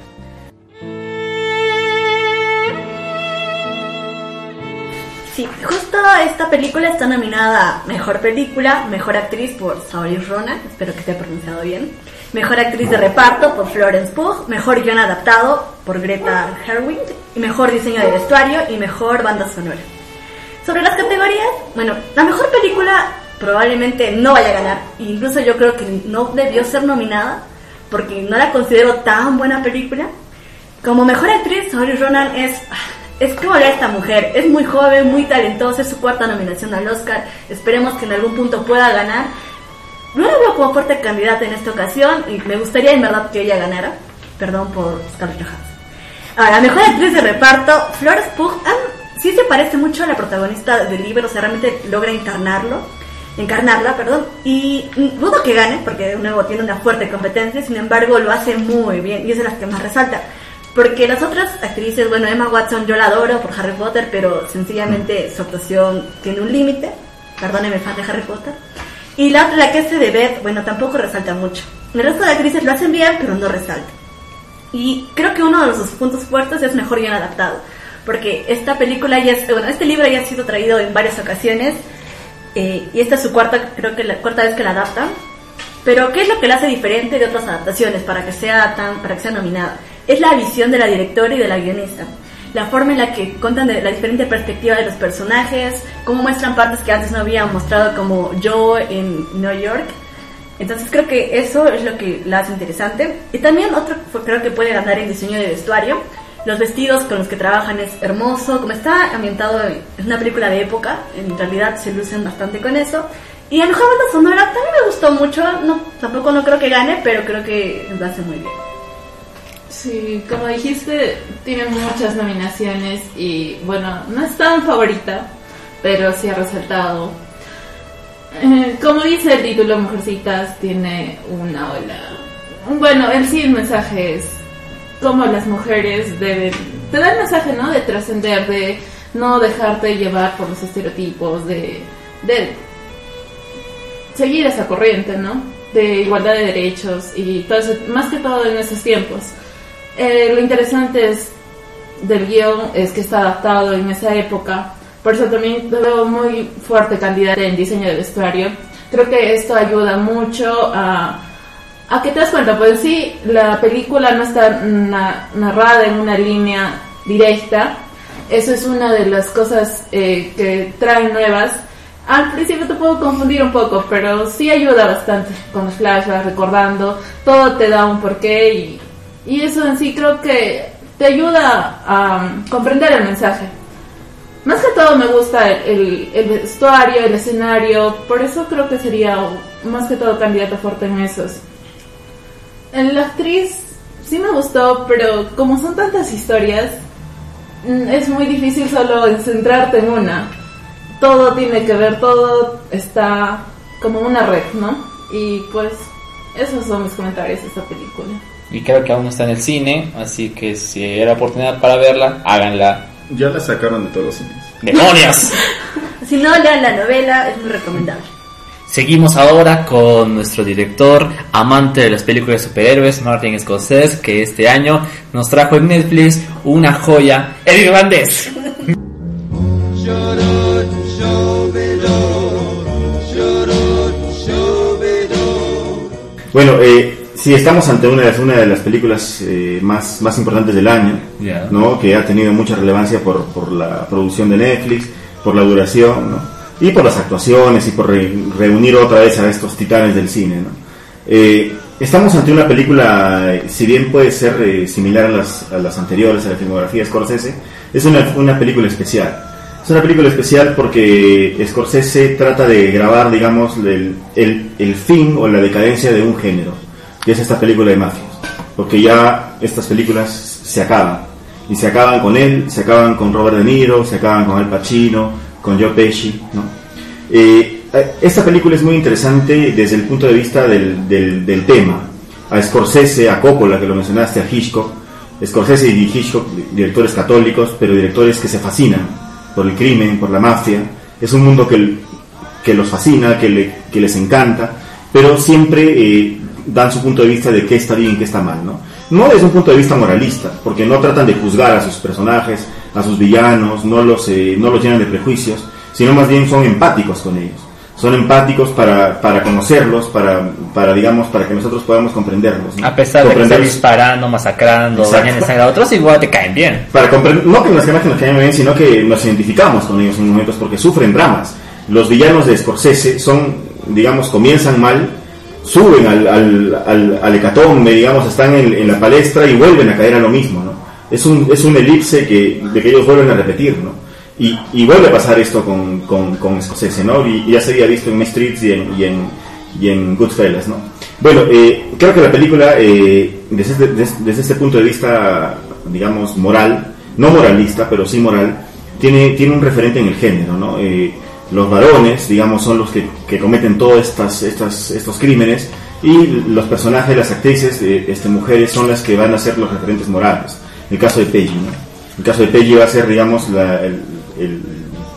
S10: Sí, justo esta película está nominada a Mejor Película, Mejor Actriz por Saoirse Ronan, espero que esté pronunciado bien, Mejor Actriz de Reparto por Florence Pugh, Mejor Guión Adaptado por Greta Gerwig, y Mejor Diseño de Vestuario y Mejor Banda Sonora. Sobre las categorías, bueno, la Mejor Película probablemente no vaya a ganar, incluso yo creo que no debió ser nominada, porque no la considero tan buena película. Como Mejor Actriz, Saoirse Ronan es... Es como hablar esta mujer, es muy joven, muy talentosa, es su cuarta nominación al Oscar, esperemos que en algún punto pueda ganar. No la veo como fuerte candidata en esta ocasión y me gustaría en verdad que ella ganara, perdón por Scarlett Johansson. Ahora, mejor actriz de reparto, Florence Pugh, ah, sí se parece mucho a la protagonista del libro, o sea, realmente logra encarnarlo, encarnarla, perdón, y mm, dudo que gane, porque de nuevo tiene una fuerte competencia, sin embargo lo hace muy bien y es de las que más resalta. Porque las otras actrices, bueno, Emma Watson yo la adoro por Harry Potter, pero sencillamente su actuación tiene un límite. Perdóneme, fan de Harry Potter. Y la la que hace de Beth, bueno, tampoco resalta mucho. El resto de actrices lo hacen bien, pero no resalta. Y creo que uno de sus puntos fuertes es mejor guion adaptado. Porque esta película ya es, bueno, este libro ya ha sido traído en varias ocasiones. eh, y esta es su cuarta, creo que la cuarta vez que la adaptan. Pero ¿qué es lo que la hace diferente de otras adaptaciones para que sea tan, para que sea nominada? Es la visión de la directora y de la guionista. La forma en la que cuentan de la diferente perspectiva de los personajes, cómo muestran partes que antes no habían mostrado como yo en New York. Entonces creo que eso es lo que la hace interesante. Y también otro creo que puede ganar en diseño de vestuario. Los vestidos con los que trabajan es hermoso, como está ambientado, es una película de época, en realidad se lucen bastante con eso. Y a mejor banda sonora también me gustó mucho, no, tampoco no creo que gane, pero creo que lo hace muy bien.
S6: Sí, como dijiste, tiene muchas nominaciones y bueno, no es tan favorita, pero sí ha resaltado. Eh, como dice el título, Mujercitas tiene una ola. Bueno, el sí, el mensaje es cómo las mujeres deben. Te da el mensaje, ¿no? De trascender, de no dejarte llevar por los estereotipos, de, de seguir esa corriente, ¿no? De igualdad de derechos y todo eso, más que todo en esos tiempos. Eh, lo interesante es del guion es que está adaptado en esa época, por eso también veo muy fuerte calidad en diseño de vestuario. Creo que esto ayuda mucho a, a te das cuenta, pues sí, la película no está na- narrada en una línea directa, eso es una de las cosas eh, que traen nuevas. Al principio te puedo confundir un poco, pero sí ayuda bastante con los flashbacks, recordando, todo te da un porqué y, y eso en sí creo que te ayuda a um, comprender el mensaje. Más que todo me gusta el, el vestuario, el escenario, por eso creo que sería más que todo candidato fuerte en esos. En La actriz sí me gustó, pero como son tantas historias, mm, es muy difícil solo en centrarte en una. Todo tiene que ver, todo está como una red, ¿no? Y pues esos son mis comentarios de esta película.
S2: Y creo que aún no está en el cine, así que si la oportunidad para verla, háganla.
S9: Ya la sacaron de todos los cines.
S2: ¡Demonios! [laughs]
S10: Si no, lean la novela, es muy recomendable.
S2: Seguimos ahora con nuestro director, amante de las películas de superhéroes, Martin Scorsese, que este año nos trajo en Netflix una joya, El Irlandés.
S9: Bueno, eh, sí, estamos ante una de, una de las películas eh, más, más importantes del año. ¿no? que ha tenido mucha relevancia por, por la producción de Netflix, por la duración, ¿no? y por las actuaciones y por re- reunir otra vez a estos titanes del cine. ¿no? Eh, estamos ante una película, si bien puede ser eh, similar a las, a las anteriores, a la filmografía de Scorsese, es una, una película especial. Es una película especial porque Scorsese trata de grabar, digamos, el, el, el fin o la decadencia de un género, que es esta película de mafias. Porque ya estas películas se acaban. Y se acaban con él, se acaban con Robert De Niro, se acaban con Al Pacino, con Joe Pesci, ¿no? Eh, esta película es muy interesante desde el punto de vista del, del, del tema. A Scorsese, a Coppola, que lo mencionaste, a Hitchcock. Scorsese y Hitchcock, directores católicos, pero directores que se fascinan por el crimen, por la mafia. Es un mundo que, que los fascina, que, le- que les encanta, pero siempre eh, dan su punto de vista de qué está bien y qué está mal, ¿no? No desde un punto de vista moralista, porque no tratan de juzgar a sus personajes, a sus villanos, no los, eh, no los llenan de prejuicios, sino más bien son empáticos con ellos. Son empáticos para, para conocerlos, para, para, digamos, para que nosotros podamos comprenderlos. ¿no?
S2: A pesar de que están
S9: Comprenderlos-
S2: disparando, masacrando, dañando a otros, igual te caen bien.
S9: para comprender, no que nos que nos caigan bien, sino que nos identificamos con ellos en momentos porque sufren dramas. Los villanos de Scorsese son, digamos, comienzan mal, suben al, al, al, al hecatombe, digamos, están en, en la palestra y vuelven a caer a lo mismo, ¿no? Es un, es un elipse que, de que ellos vuelven a repetir, ¿no? Y, y vuelve a pasar esto con, con, con Scorsese, ¿no? Y, ya se había visto en Streets y en, y en, y en Goodfellas, ¿no? Bueno, eh, creo que la película, eh, desde, este- des- desde este punto de vista, digamos, moral, no moralista, pero sí moral, tiene, tiene un referente en el género, ¿no? Eh, los varones, digamos, son los que, que cometen todos estas, estas, estos crímenes y los personajes, las actrices, eh, este, mujeres, son las que van a ser los referentes morales. El caso de Peggy, ¿no? El caso de Peggy va a ser, digamos, la- el, el-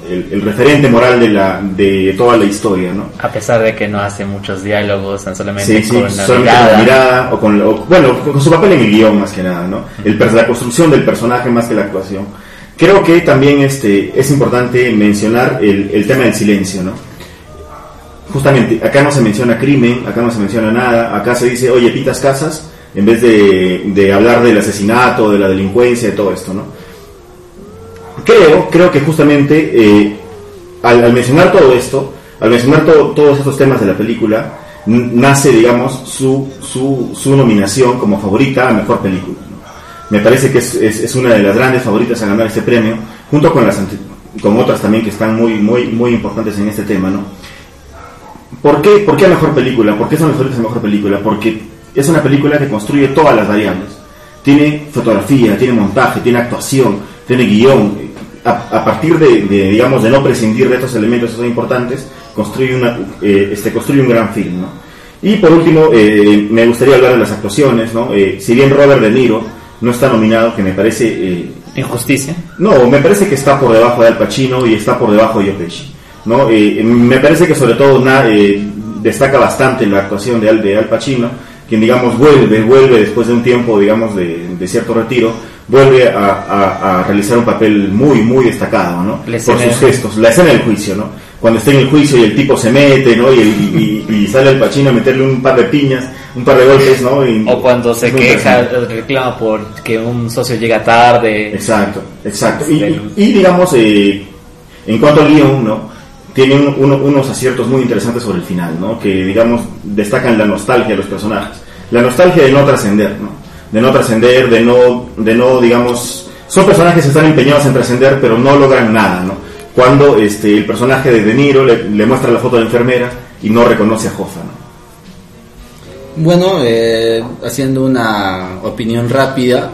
S9: el- el referente moral de, la, de toda la historia, ¿no?
S2: A pesar de que no hace muchos diálogos, tan solamente
S9: Sí, sí,
S2: con la
S9: solamente
S2: mirada.
S9: mirada o con, o- bueno, con, su papel en el guion más que nada, ¿no? El, per- la construcción del personaje más que la actuación. Creo que también este, es importante mencionar el, tema del silencio, ¿no? Justamente, acá no se menciona crimen, acá no se menciona nada, acá se dice, oye, pitas casas, en vez de, de hablar del asesinato, de la delincuencia, de todo esto, ¿no? Creo, creo que justamente eh, al, mencionar todo esto, al mencionar to- todos estos temas de la película, nace, digamos, su, su nominación como favorita a mejor película. Me parece que es, es, una de las grandes favoritas a ganar este premio, junto con las con otras también que están muy muy muy importantes en este tema, ¿no? ¿Por qué, ¿Por qué mejor película? ¿Por qué son mejores mejor película? Porque es una película que construye todas las variables. Tiene fotografía, tiene montaje, tiene actuación, tiene guion. A, partir de, digamos, de no prescindir de estos elementos que son importantes, construye, una, eh, este, construye un gran film, ¿no? Y por último, eh, me gustaría hablar de las actuaciones, ¿no? Eh, si bien Robert De Niro no está nominado, que me parece... eh,
S2: Injusticia.
S9: no, me parece que está por debajo de Al Pacino y está por debajo de Joe. ¿no? Eh, me parece que sobre todo na- eh, destaca bastante la actuación de Al, de Al Pacino, quien digamos vuelve, vuelve después de un tiempo digamos de, de cierto retiro, vuelve a, a- a realizar un papel muy, muy destacado, ¿no? Por sus gestos, la escena del juicio, ¿no? Cuando está en el juicio y el tipo se mete, ¿no? Y, y- y- y sale Al Pacino a meterle un par de piñas, un par de golpes, ¿no? Y-
S2: O cuando se queja, reclama por que un socio llega tarde.
S9: Exacto, exacto. Y, y- y, digamos, eh, en cuanto al guion, ¿no? Tiene un- uno- unos aciertos muy interesantes sobre el final, ¿no? Que, digamos, destacan la nostalgia de los personajes. La nostalgia de no trascender, ¿no? De no trascender, de no, de no, digamos... Son personajes que están empeñados en trascender, pero no logran nada, ¿no? Cuando este, el personaje de De Niro le, le muestra la foto de la enfermera y no reconoce a Hoffa, ¿no?
S8: Bueno, eh, haciendo una opinión rápida,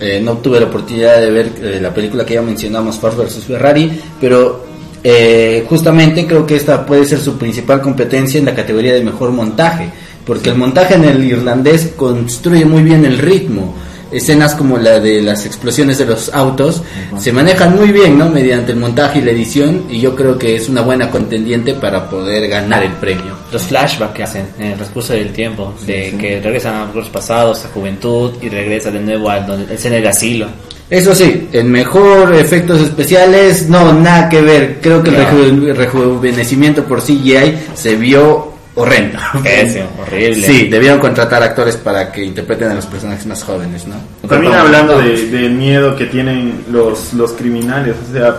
S8: eh, no tuve la oportunidad de ver eh, la película que ya mencionamos, Ford vs Ferrari, pero eh, justamente creo que esta puede ser su principal competencia en la categoría de mejor montaje, porque el montaje en el irlandés construye muy bien el ritmo. Escenas como la de las explosiones de los autos se manejan muy bien, ¿no? Mediante el montaje y la edición, y yo creo que es una buena contendiente para poder ganar el premio.
S2: Los flashbacks que hacen en el transcurso del tiempo, de que regresan a los pasados, a juventud y regresa de nuevo al donde escena del asilo.
S8: Eso sí, en mejor efectos especiales, no, nada que ver. Creo que el reju- rejuvenecimiento por CGI se vio horrendo.
S2: Pésimo, horrible.
S8: Sí, debieron contratar actores para que interpreten a los personajes más jóvenes, ¿no?
S5: También hablando de, del miedo que tienen los, los criminales, o sea,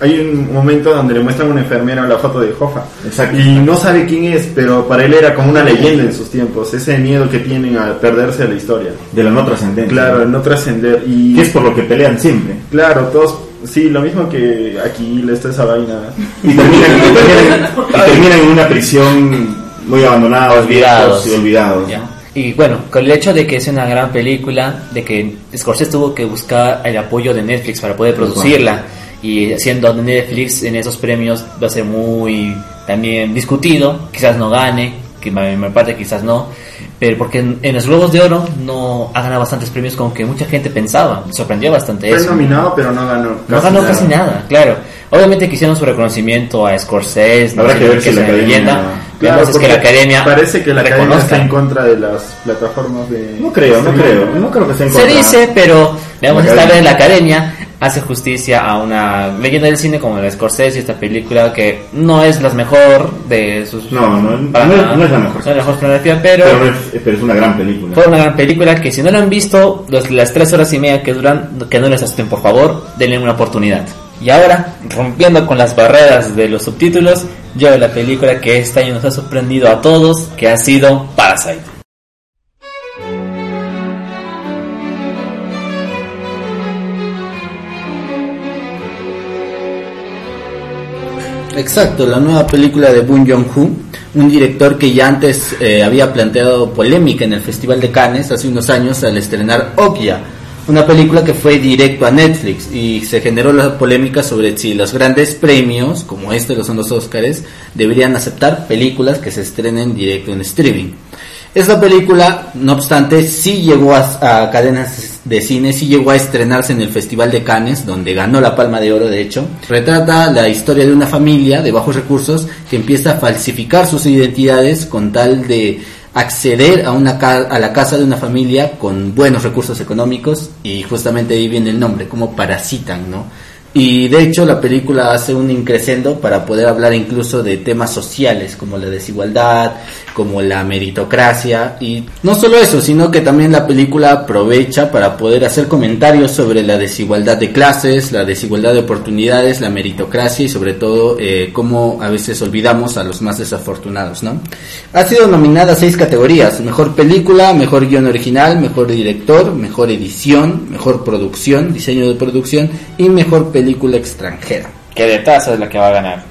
S5: hay un momento donde le muestran a una enfermera la foto de
S9: Exacto.
S5: y no sabe quién es, pero para él era como una leyenda en sus tiempos, ese miedo que tienen a perderse de la historia.
S9: De la no trascendencia.
S5: Claro, el no trascender y
S9: Que es por lo que pelean siempre.
S5: claro, todos sí, lo mismo que aquí le está esa vaina.
S9: y terminan, y terminan- y terminan en una prisión muy abandonados,
S2: Olvidados.
S9: y olvidados.
S2: Ya. Y bueno, con el hecho de que es una gran película, de que Scorsese tuvo que buscar el apoyo de Netflix para poder producirla, y siendo Netflix en esos premios va a ser muy también discutido, quizás no gane, que en mi parte quizás no, pero porque en, en los Globos de Oro no ha ganado bastantes premios como que mucha gente pensaba, sorprendió bastante
S5: Fue
S2: eso.
S5: nominado, pero no ganó.
S2: No ganó casi nada, claro. Obviamente quisieron su reconocimiento a Scorsese,
S9: Habrá
S2: no
S9: que ver si
S2: es
S9: la academia-
S2: leyenda.
S5: Claro,
S2: es que la academia
S5: parece que la academia
S2: reconozca.
S5: está en contra de las plataformas de
S9: No creo, no creo. No creo que esté en
S2: Se
S9: contra.
S2: dice, pero veamos
S9: La
S2: esta
S9: academia.
S2: vez la academia hace justicia a una leyenda del cine como la Scorsese y esta película que no es la mejor de sus
S9: No, no, no
S2: nada.
S9: no es la mejor.
S2: No es la mejor pero,
S9: Pero, es, pero es una gran película.
S2: fue una gran película que si no la han visto los- las tres horas y media que duran que no les asusten por favor denle una oportunidad y ahora rompiendo con las barreras de los subtítulos yo la película que este año nos ha sorprendido a todos que ha sido Parasite
S8: Exacto, la nueva película de Boon Joon-ho, un director que ya antes eh, había planteado polémica en el Festival de Cannes hace unos años al estrenar Okja, una película que fue directo a Netflix y se generó la polémica sobre si los grandes premios, como este que son los Oscars, deberían aceptar películas que se estrenen directo en streaming. Esta película, no obstante, sí llegó a cadenas de cine, sí llegó a estrenarse en el Festival de Cannes, donde ganó la Palma de Oro, de hecho. Retrata la historia de una familia de bajos recursos que empieza a falsificar sus identidades con tal de acceder a, una a la casa de una familia con buenos recursos económicos y justamente ahí viene el nombre, como parasitan, ¿no? Y de hecho la película hace un increscendo para poder hablar incluso de temas sociales como la desigualdad, como la meritocracia y no solo eso, sino que también la película aprovecha para poder hacer comentarios sobre la desigualdad de clases, la desigualdad de oportunidades, la meritocracia y sobre todo eh, cómo a veces olvidamos a los más desafortunados, ¿no? Ha sido nominada a seis categorías, mejor película, mejor guion original, mejor director, mejor edición, mejor producción, diseño de producción y mejor película extranjera.
S2: Que de taza es la que va a ganar.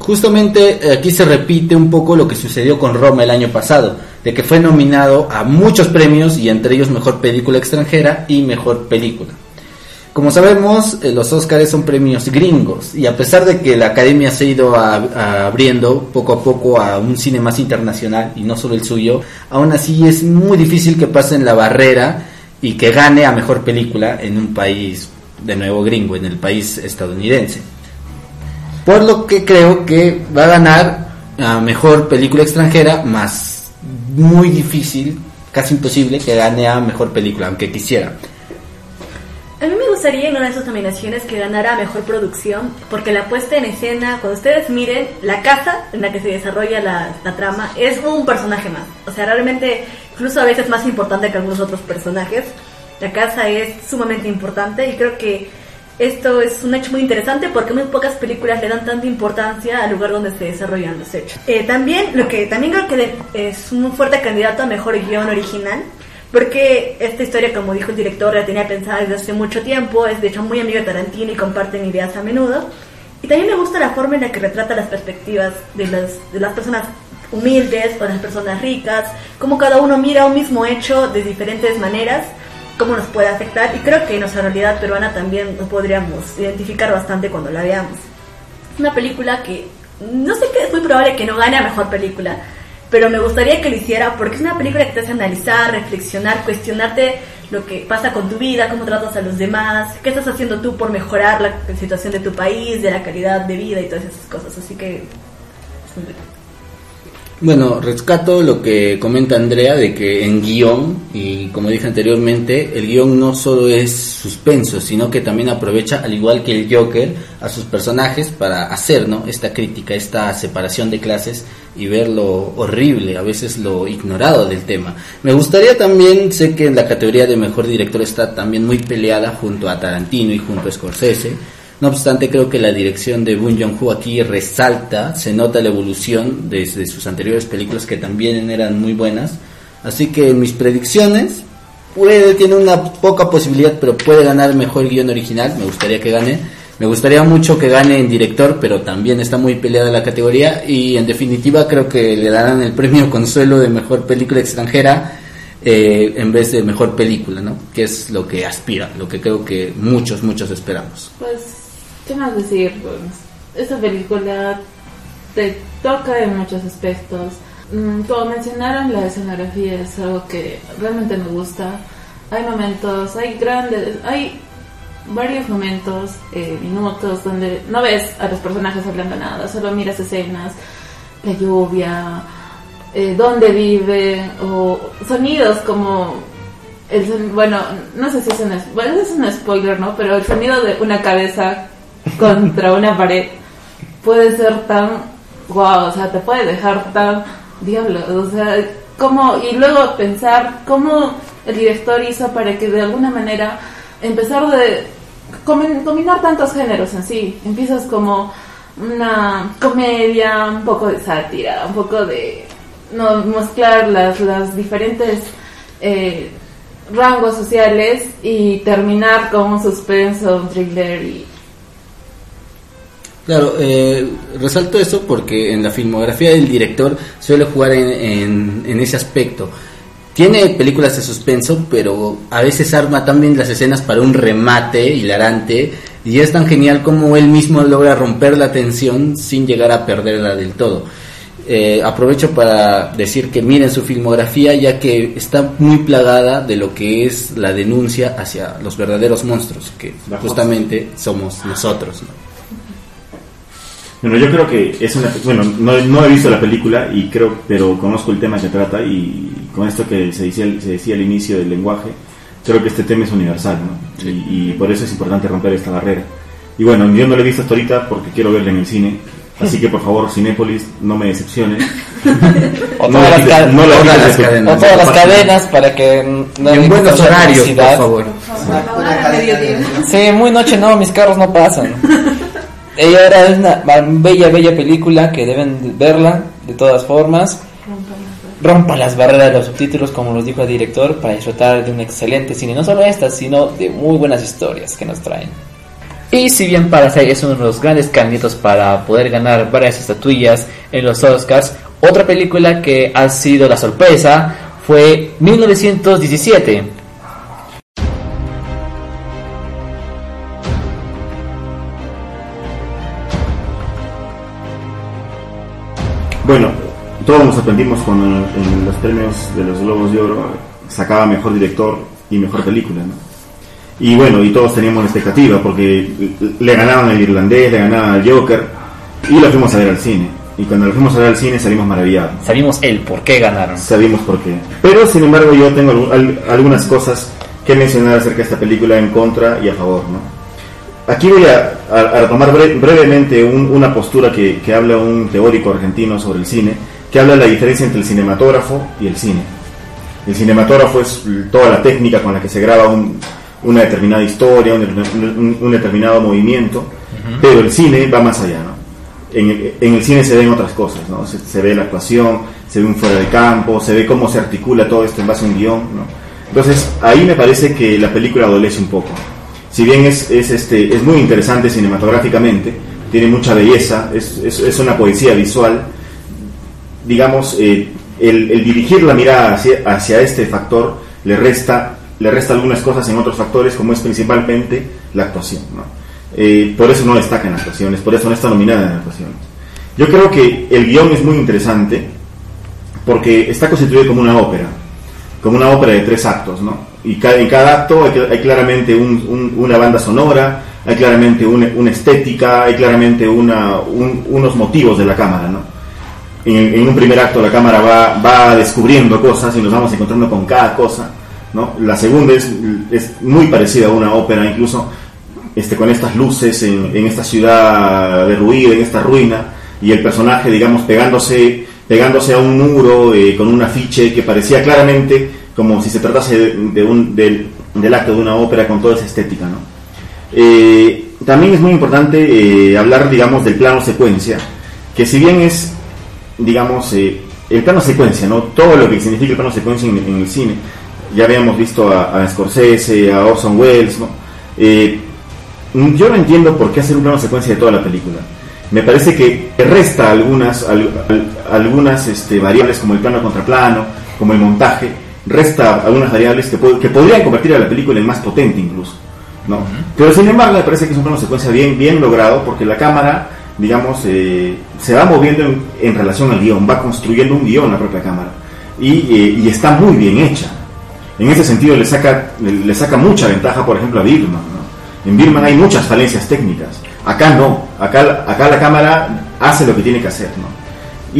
S8: Justamente eh, aquí se repite un poco lo que sucedió con Roma el año pasado, de que fue nominado a muchos premios y entre ellos mejor película extranjera y mejor película. Como sabemos, eh, los Oscars son premios gringos y a pesar de que la academia se ha ido abriendo poco a poco a un cine más internacional y no solo el suyo, aún así es muy difícil que pasen la barrera y que gane a mejor película en un país de nuevo gringo, en el país estadounidense. Por lo que creo que va a ganar a mejor película extranjera, más muy difícil, casi imposible que gane a mejor película, aunque quisiera.
S10: A mí me gustaría en una de sus nominaciones que ganara mejor producción, porque la puesta en escena, cuando ustedes miren, la casa en la que se desarrolla la, la trama es un personaje más. O sea, realmente, incluso a veces más importante que algunos otros personajes. La casa es sumamente importante y creo que esto es un hecho muy interesante porque muy pocas películas le dan tanta importancia al lugar donde se desarrollan los hechos. Eh, también, lo que también creo que es un fuerte candidato a mejor guion original. Porque esta historia, como dijo el director, la tenía pensada desde hace mucho tiempo, es de hecho muy amigo de Tarantino y comparten ideas a menudo. Y también me gusta la forma en la que retrata las perspectivas de las, de las personas humildes o las personas ricas, cómo cada uno mira un mismo hecho de diferentes maneras, cómo nos puede afectar. Y creo que en nuestra realidad peruana también lo podríamos identificar bastante cuando la veamos. Es una película que no sé que es muy probable que no gane a mejor película, pero me gustaría que lo hiciera porque es una película que te hace analizar, reflexionar, cuestionarte lo que pasa con tu vida, cómo tratas a los demás, qué estás haciendo tú por mejorar la situación de tu país, de la calidad de vida y todas esas cosas. Así que es rico.
S8: Bueno, rescato lo que comenta Andrea de que en guion, y como dije anteriormente, el guion no solo es suspenso, sino que también aprovecha, al igual que el Joker, a sus personajes para hacer ¿no? esta crítica, esta separación de clases y ver lo horrible, a veces lo ignorado del tema. Me gustaría también, sé que en la categoría de mejor director está también muy peleada junto a Tarantino y junto a Scorsese. No obstante, creo que la dirección de Boon Joon-ho aquí resalta, se nota la evolución desde sus anteriores películas que también eran muy buenas. Así que mis predicciones, puede, tiene una poca posibilidad, pero puede ganar mejor guion original, me gustaría que gane. Me gustaría mucho que gane en director, pero también está muy peleada la categoría y en definitiva creo que le darán el premio consuelo de mejor película extranjera eh, en vez de mejor película, ¿no? Que es lo que aspira, lo que creo que muchos, muchos esperamos.
S6: Pues, ¿qué más decir? Pues, esta película te toca en muchos aspectos. Mm, Como mencionaron, la escenografía es algo que realmente me gusta. Hay momentos, hay grandes, hay varios momentos, eh, minutos, donde no ves a los personajes hablando nada, solo miras escenas, la lluvia, eh, dónde vive, o sonidos como el bueno, no sé si es un, bueno, es un spoiler, ¿no? Pero el sonido de una cabeza contra una pared puede ser tan wow, o sea, te puede dejar tan diablo, o sea, como y luego pensar cómo el director hizo para que de alguna manera empezar de combin- combinar tantos géneros en sí, empiezas como una comedia, un poco de sátira, un poco de no mezclar las, las diferentes eh, rangos sociales y terminar con un suspenso, un thriller y
S8: Claro, eh, resalto eso porque en la filmografía del director suele jugar en, en- en ese aspecto. Tiene películas de suspenso, pero a veces arma también las escenas para un remate hilarante y es tan genial como él mismo logra romper la tensión sin llegar a perderla del todo. Eh, aprovecho para decir que miren su filmografía ya que está muy plagada de lo que es la denuncia hacia los verdaderos monstruos, que justamente somos nosotros. ¿no?
S9: Bueno, yo creo que es una... Bueno, no, no he visto la película, y creo, pero conozco el tema que trata y con esto que se decía, se decía al inicio del lenguaje, creo que este tema es universal, ¿no? Y, y por eso es importante romper esta barrera. Y bueno, yo no lo he visto hasta ahorita porque quiero verla en el cine, así que por favor, Cinépolis, no me decepcione. [laughs]
S2: O
S9: No
S2: todas
S9: la
S2: las,
S9: no la
S2: todas las cadenas, o todas las cadenas para que no
S12: Y en buenos horarios, por favor.
S2: Sí, muy noche no, mis carros no pasan. [laughs] Ella era una bella, bella película que deben verla de todas formas. Rompa las barreras de los subtítulos, como nos dijo el director, para disfrutar de un excelente cine. No solo estas, sino de muy buenas historias que nos traen. Y si bien Parasite es uno de los grandes candidatos para poder ganar varias estatuillas en los Oscars, otra película que ha sido la sorpresa fue 1917.
S9: Bueno, todos nos sorprendimos cuando en, en los premios de los Globos de Oro sacaba mejor director y mejor película, ¿no? Y bueno, y todos teníamos la expectativa porque le ganaban al irlandés, le ganaban al Joker y lo fuimos a ver al cine. Y cuando lo fuimos a ver al cine salimos maravillados.
S2: Sabimos el por qué ganaron.
S9: Sabimos por qué. Pero sin embargo yo tengo algu- al- algunas cosas que mencionar acerca de esta película en contra y a favor, ¿no? Aquí voy a, a- a retomar bre- brevemente un- una postura que, que habla un teórico argentino sobre el cine, que habla de la diferencia entre el cinematógrafo y el cine. El cinematógrafo es toda la técnica con la que se graba un- una determinada historia, un, un- un determinado movimiento, pero el cine va más allá, ¿no? En el, en el cine se ven otras cosas, ¿no? Se, se ve la actuación, se ve un fuera de campo, se ve cómo se articula todo esto en base a un guion, ¿no? Entonces, ahí me parece que la película adolece un poco. Si bien es, es, este, es muy interesante cinematográficamente, tiene mucha belleza, es, es, una poesía visual, digamos, eh, el, el dirigir la mirada hacia, hacia este factor le resta, le resta algunas cosas en otros factores, como es principalmente la actuación. ¿no? Eh, por eso no destaca en actuaciones, por eso no está nominada en actuaciones. Yo creo que el guion es muy interesante porque está constituido como una ópera, como una ópera de tres actos, ¿no? Y ca- en cada acto hay, hay claramente un- un- una banda sonora, hay claramente una, una estética, hay claramente una, un- unos motivos de la cámara, ¿no? En, en un primer acto la cámara va, va descubriendo cosas y nos vamos encontrando con cada cosa, ¿no? La segunda es, es muy parecida a una ópera, incluso este, con estas luces en, en esta ciudad derruida, en esta ruina, y el personaje, digamos, pegándose, pegándose a un muro eh, con un afiche que parecía claramente como si se tratase de, un, del, acto de una ópera con toda esa estética, ¿no? Eh, también es muy importante eh, hablar, digamos, del plano secuencia, que si bien es, digamos, el plano secuencia, ¿no? Todo lo que significa el plano secuencia en, en el cine. Ya habíamos visto a, a Scorsese, a Orson Welles, ¿no? Yo no entiendo por qué hacer un plano secuencia de toda la película. Me parece que resta algunas, al- al- algunas este, variables como el plano contra plano, como el montaje, resta algunas variables que, que podrían convertir a la película en más potente incluso. ¿no? Pero sin embargo me parece que es un plano secuencia bien, bien logrado porque la cámara, digamos, eh, se va moviendo en, en relación al guion, va construyendo un guion la propia cámara y, eh, y está muy bien hecha. En ese sentido le saca, le, le saca mucha ventaja, por ejemplo, a Birman. En Birman hay muchas falencias técnicas. Acá no. Acá, acá la cámara hace lo que tiene que hacer. ¿no?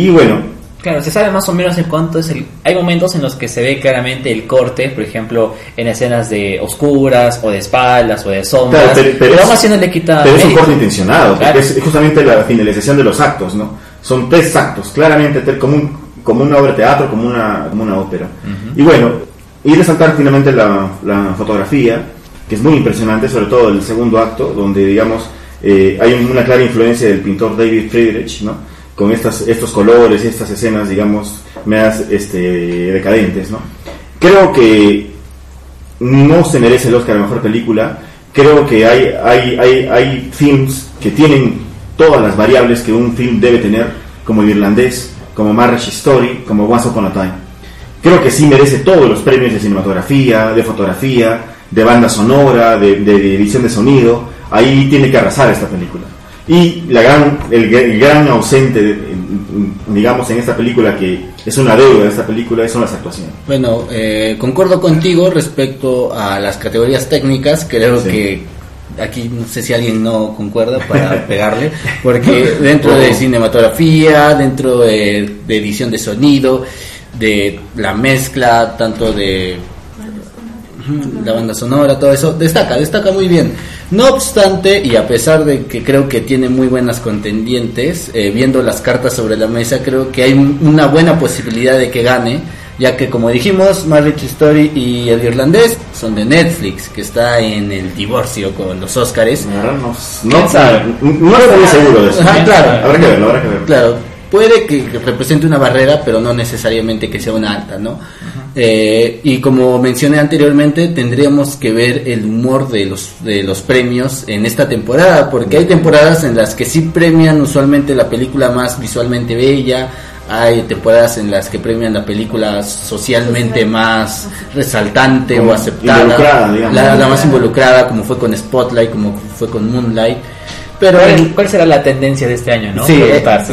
S9: Y bueno,
S2: Claro, se sabe más o menos en cuánto es el... Hay momentos en los que se ve claramente el corte, por ejemplo, en escenas de oscuras, o de espaldas, o de sombras.
S9: Claro, pero- pero
S2: aún
S9: es-
S2: no le quita...
S9: Pero es un corte intencionado,
S2: Claro.
S9: es justamente la finalización de los actos, ¿no? Son tres actos, claramente te- como, un- como una obra de teatro, como una, como una ópera. Y bueno, y resaltar finalmente la, la fotografía, que es muy impresionante, sobre todo el segundo acto, donde, digamos, eh, hay una clara influencia del pintor David Friedrich, ¿no? Con estas, estos colores y estas escenas, digamos, medias este, decadentes, ¿no? Creo que no se merece el Oscar a Mejor Película. Creo que hay, hay, hay, hay films que tienen todas las variables que un film debe tener, como el irlandés, como Marriage Story, como Once Upon a Time. Creo que sí merece todos los premios de cinematografía, de fotografía, de banda sonora, de, de- edición de sonido. Ahí tiene que arrasar esta película. Y la gran, el, el gran ausente, digamos, en esta película, que es una deuda de esta película, son las actuaciones.
S12: Bueno, eh, concuerdo contigo respecto a las categorías técnicas. Creo
S9: Sí.
S12: que aquí no sé si alguien no concuerda para [laughs] pegarle, porque dentro de
S9: Oh.
S12: cinematografía, dentro de, de edición de sonido, de la mezcla, tanto de la banda sonora, todo eso, destaca, destaca muy bien.
S8: No obstante, y a pesar de que creo que tiene muy buenas contendientes, eh, viendo las cartas sobre la mesa, creo que hay un- una buena posibilidad de que gane, ya que como dijimos, Marriage Story y El Irlandés son de Netflix, que está en el divorcio con los Oscars.
S9: no, no estoy muy seguro de eso.
S8: Ajá, claro.
S9: Habrá que verlo, habrá que verlo.
S8: Claro, puede que represente una barrera, pero no necesariamente que sea una alta, ¿no? Eh, y como mencioné anteriormente, tendríamos que ver el humor de los, de los premios en esta temporada, porque hay temporadas en las que sí premian usualmente la película más visualmente bella, hay temporadas en las que premian la película socialmente más resaltante
S9: Como
S8: o aceptada,
S9: digamos.
S8: la, la más involucrada, como fue con Spotlight, como fue con Moonlight. Pero
S2: ¿Cuál, cuál será la tendencia de este año, no?
S8: Sí,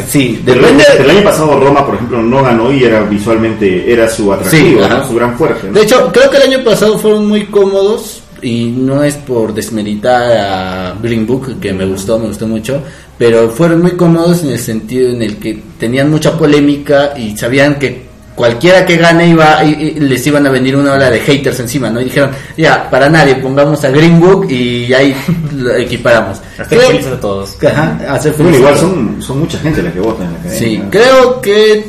S8: sí, depende.
S9: el año pasado Roma, por ejemplo, no ganó y era visualmente era su atractivo,
S8: Sí,
S9: ¿no? su gran fuerte. ¿no?
S8: De hecho, creo que el año pasado fueron muy cómodos y no es por desmeritar a Green Book, que me gustó, me gustó mucho, pero fueron muy cómodos en el sentido en el que tenían mucha polémica y sabían que cualquiera que gane iba y- y les iban a venir una ola de haters encima, ¿no? Y dijeron, ya, para nadie, pongamos a Green Book y ahí [laughs] lo equiparamos.
S2: Hacer felices a todos.
S8: Ajá, hacer
S9: Bueno,
S8: felices
S9: igual
S8: todos.
S9: son, son mucha gente la que vota en la academia.
S8: Sí,
S9: ¿no?
S8: creo que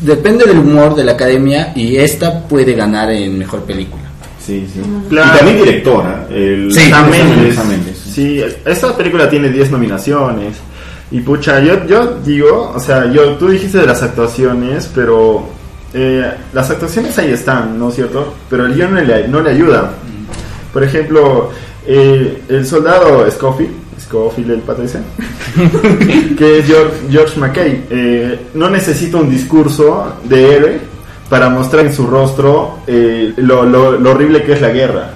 S8: depende del humor de la academia y esta puede ganar en mejor película.
S9: Sí, sí.
S5: Claro.
S9: Y también directora. El
S5: Sí, Mendes.
S9: Mendes.
S5: Sí, esta película tiene 10 nominaciones. Y pucha, yo, yo digo, o sea, yo, tú dijiste de las actuaciones, pero eh, las actuaciones ahí están, ¿no es cierto? Pero el guion no le, no le ayuda. Por ejemplo, eh, el soldado Scofield, Scofield el ese, [laughs] que es George, George McKay, eh, no necesita un discurso de héroe para mostrar en su rostro eh, lo, lo- lo horrible que es la guerra.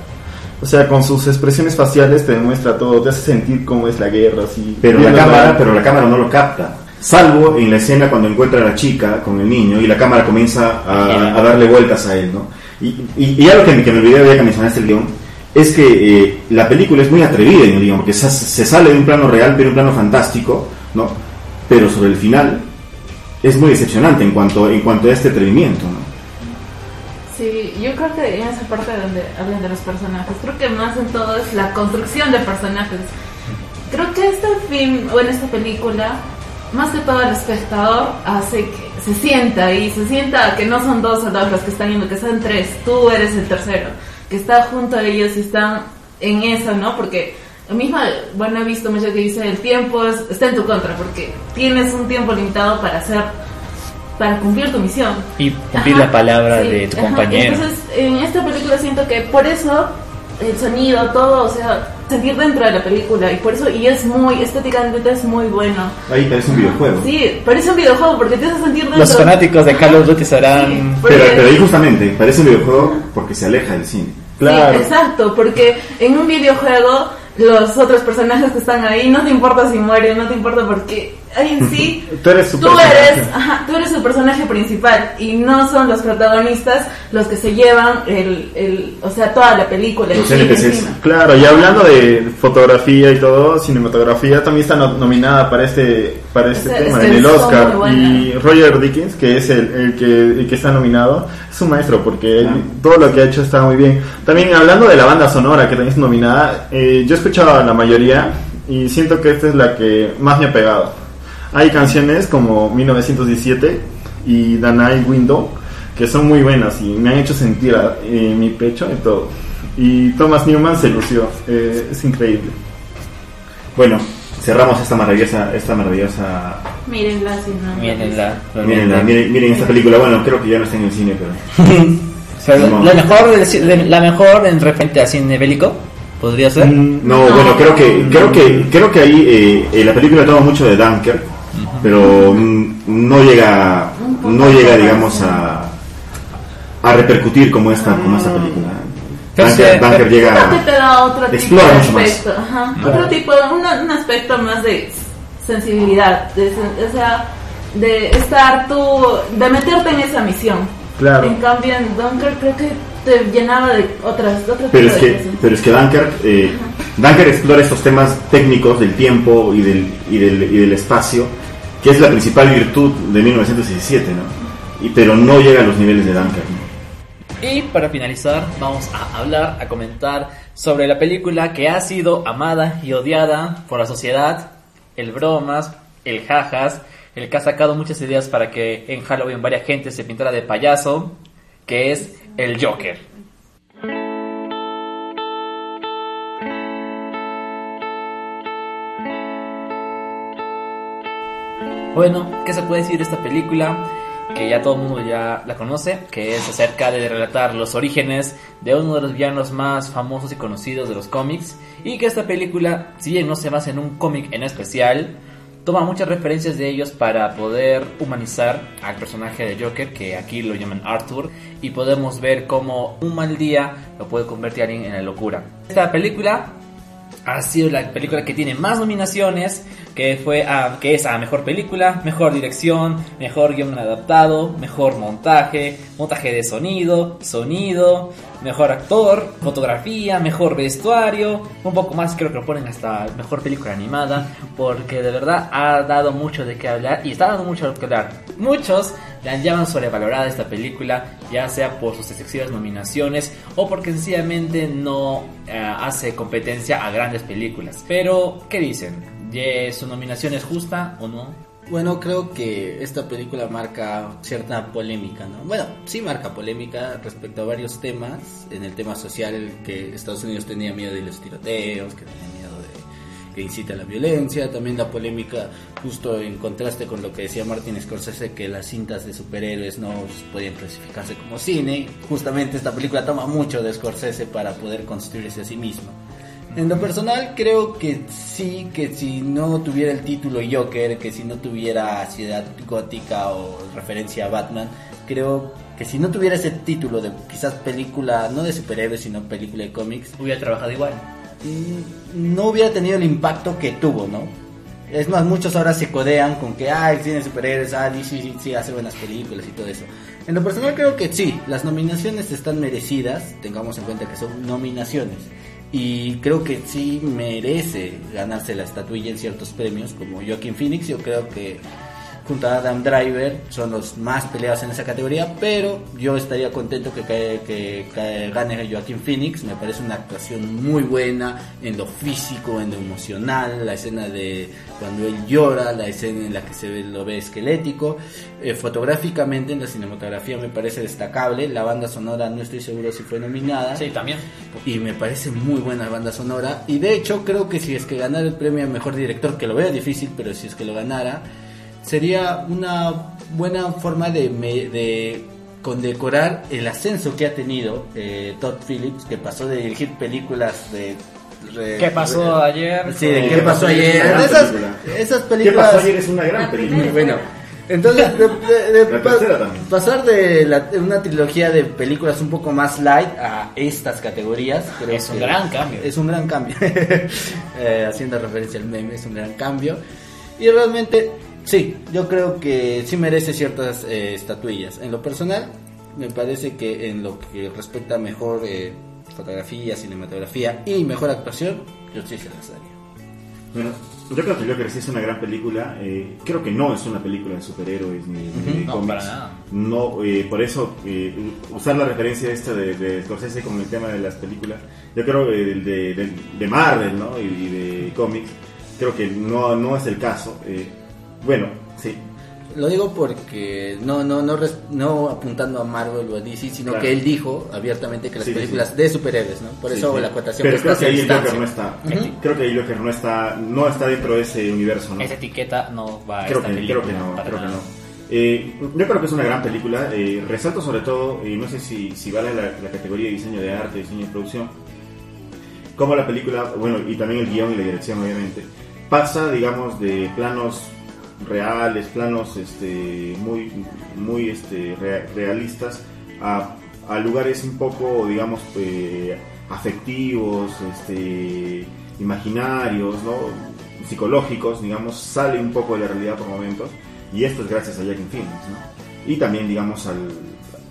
S5: O sea, con sus expresiones faciales te demuestra todo, te hace sentir cómo es la guerra. Así,
S9: Pero la cámara, pero la cámara no lo capta. Salvo en la escena cuando encuentra a la chica con el niño y la cámara comienza a, darle vueltas a él, ¿no? Y, algo que, me- que me olvidé ya que mencionaste el guion, es que eh, la película es muy atrevida en el guion, porque se, se sale de un plano real, pero un plano fantástico, ¿no? Pero sobre el final es muy decepcionante en cuanto, en cuanto a este atrevimiento, ¿no?
S6: Sí, yo creo que en esa parte donde hablan de los personajes, creo que más en todo es la construcción de personajes. Creo que este film, o en esta película, más que todo el espectador hace que se sienta y se sienta que no son dos soldados los que están yendo, que son tres, tú eres el tercero, que está junto a ellos y están en eso, ¿no? Porque lo mismo, bueno, he visto mucho que dice el tiempo es- está en tu contra, porque tienes un tiempo limitado para hacer, para cumplir tu misión.
S2: Y cumplir
S6: Ajá,
S2: la palabra
S6: sí,
S2: de tu
S6: ajá.
S2: compañero.
S6: Entonces, en esta película siento que por eso el sonido, todo, o sea, sentir dentro de la película y por eso, y es muy, estéticamente es muy bueno.
S9: Ahí parece un videojuego.
S6: Sí, parece un videojuego porque te hace sentir dentro.
S2: Los fanáticos de Call of Duty sabrán...
S6: porque-
S9: Pero, pero ahí justamente parece un videojuego porque se aleja del cine.
S6: Sí, exacto, porque en un videojuego los otros personajes que están ahí no te importa si mueren, no te importa porque en sí [laughs]
S5: Tú eres su
S6: tú
S5: personaje.
S6: eres, ajá, tú eres el personaje principal y no son los protagonistas los que se llevan el, el o sea, toda la película. sí, encima.
S5: Claro, y hablando de fotografía y todo, cinematografía también está no- nominada para este para este
S6: Este-
S5: tema en el Oscar y Roger Dickens, que es el, el que el que está nominado, es un maestro porque él- todo lo que ha hecho está muy bien. También hablando de la banda sonora que también es nominada, eh, yo he escuchado a la mayoría y siento que esta es la que más me ha pegado. Hay canciones como 1917 y The Night Window que son muy buenas y me han hecho sentir a- en mi pecho y todo. Y Thomas Newman se lució, eh, es increíble.
S9: Bueno, cerramos esta maravillosa, esta maravillosa
S6: Mírenla si no.
S2: Mírenla.
S9: Miren, miren, miren esta película, bueno, creo que ya no está en el cine, pero... [laughs] No.
S2: la mejor, la mejor en referente a cine bélico, podría ser.
S9: No, bueno, creo que creo que creo que ahí eh, eh, la película toma mucho de Dunker, pero no llega no llega digamos a a repercutir como esta como esta película. Dunker,
S2: sí,
S9: Dunker
S6: Creo que
S9: llega
S6: te da otro tipo
S9: explora
S6: de
S9: mucho más.
S6: aspecto, ajá, otro tipo, un, un aspecto más de sensibilidad, de, sen- o sea, de estar tú, de meterte en esa misión.
S5: Claro.
S6: En cambio, en Dunkirk creo que te llenaba de otras, otro
S9: pero es que
S6: cosas.
S9: pero es que Dunker eh, Dunker explora estos temas técnicos del tiempo y del y del, y del espacio, que es la principal virtud de 1917, ¿no? Y pero no llega a los niveles de Dunker. ¿no?
S2: Y para finalizar, vamos a hablar, a comentar sobre la película que ha sido amada y odiada por la sociedad, el bromas, el jajas, el que ha sacado muchas ideas para que en Halloween varias gente se pintara de payaso, que es el Joker. Bueno, ¿qué se puede decir de esta película? Que ya todo el mundo ya la conoce, que es acerca de relatar los orígenes de uno de los villanos más famosos y conocidos de los cómics. Y que esta película, si bien no se basa en un cómic en especial, toma muchas referencias de ellos para poder humanizar al personaje de Joker, que aquí lo llaman Arthur, y podemos ver cómo un mal día lo puede convertir a en la locura. Esta película ha sido la película que tiene más nominaciones, que fue a, que es a mejor película, mejor dirección, mejor guion adaptado, mejor montaje, montaje de sonido, sonido, mejor actor, fotografía, mejor vestuario, un poco más creo que lo ponen hasta mejor película animada, porque de verdad ha dado mucho de qué hablar y está dando mucho de qué hablar. Muchos la llaman sobrevalorada esta película, ya sea por sus excesivas nominaciones o porque sencillamente no eh, hace competencia a grandes películas. Pero, ¿qué dicen? ¿Ya ¿Su nominación es justa o no?
S8: Bueno, creo que esta película marca cierta polémica, ¿no? Bueno, sí marca polémica respecto a varios temas. En el tema social, que Estados Unidos tenía miedo de los tiroteos, que tenía miedo que incita a la violencia. También la polémica, justo en contraste con lo que decía Martin Scorsese, que las cintas de superhéroes no podían clasificarse como cine. Justamente esta película toma mucho de Scorsese para poder construirse a sí mismo. En lo personal creo que sí, que si no tuviera el título Joker, que si no tuviera Ciudad Gótica o referencia a Batman, creo que si no tuviera ese título de quizás película, no de superhéroes, sino película de cómics,
S2: Hubiera trabajado igual.
S8: Mm, no hubiera tenido el impacto que tuvo, ¿no? Es más, muchos ahora se codean con que, ah, el cine de superhéroes, ah, DC sí, sí hace buenas películas y todo eso. En lo personal creo que sí, las nominaciones están merecidas, tengamos en cuenta que son nominaciones. Y creo que sí merece ganarse la estatuilla en ciertos premios, como Joaquin Phoenix, yo creo que junto a Adam Driver son los más peleados en esa categoría, pero yo estaría contento que, que, que- que gane Joaquin Phoenix, me parece una actuación muy buena en lo físico, en lo emocional, la escena de cuando él llora, la escena en la que se ve, lo ve esquelético, Eh, fotográficamente en la cinematografía me parece destacable, la banda sonora no estoy seguro si fue nominada.
S2: Sí, también.
S8: Y me parece muy buena banda sonora. Y de hecho creo que si es que ganara el premio a mejor director, que lo veo difícil, pero si es que lo ganara, sería una buena forma de, me- de condecorar el ascenso que ha tenido eh, Todd Phillips, que pasó de dirigir películas de... re-
S2: ¿Qué pasó
S8: re-
S2: ayer?
S8: Sí, de qué pasó ayer. Esas,
S9: película.
S8: esas
S9: ¿Qué
S8: películas...
S9: pasó ayer? Es una gran película.
S8: Muy bueno. Entonces, de, de- de
S9: La
S8: pa-
S9: tercera también.
S8: pasar de, la- de una trilogía de películas un poco más light a estas categorías, creo
S2: Es un gran cambio.
S8: Es un gran cambio. [laughs] Eh, haciendo referencia al meme, es un gran cambio. Y realmente, sí, yo creo que sí merece ciertas eh, estatuillas. En lo personal, me parece que en lo que respecta a mejor eh, fotografía, cinematografía y mejor actuación, yo sí se las daría.
S9: Bueno, yo creo que Joker sí es una gran película. eh, creo que no es una película de superhéroes ni, ni de
S2: No,
S9: cómics.
S2: para nada.
S9: No, eh, por eso eh, usar la referencia esta de, de Scorsese con el tema de las películas, yo creo que el de, de, de Marvel ¿no? y, y de cómics, creo que no, no es el caso. Eh, bueno, sí.
S8: Lo digo porque no no no res- no apuntando a Marvel o a DC, sino
S9: Claro.
S8: que él dijo abiertamente que las
S9: Sí,
S8: películas
S9: sí.
S8: de superhéroes, ¿no? Por
S9: Sí,
S8: eso
S9: sí.
S8: la acotación
S9: Pero
S8: que
S9: creo
S8: está
S9: que ahí el Joker no está. Creo que ahí el Joker no está, no está dentro de ese universo, ¿no?
S2: Esa etiqueta no va a
S9: Creo
S2: esta
S9: que,
S2: película.
S9: creo que no, creo que no. Eh, yo creo que es una gran película. eh, resalto sobre todo, y no sé si, si vale la, la categoría de diseño de arte, diseño de producción, como la película, bueno, y también el guion y la dirección, obviamente, pasa, digamos, de planos reales, planos este, muy, muy este, rea- realistas, a, a lugares un poco, digamos, eh, afectivos, este, imaginarios, ¿no? psicológicos, digamos, sale un poco de la realidad por momentos, y esto es gracias a Joaquin Phoenix, ¿no? Y también, digamos, al,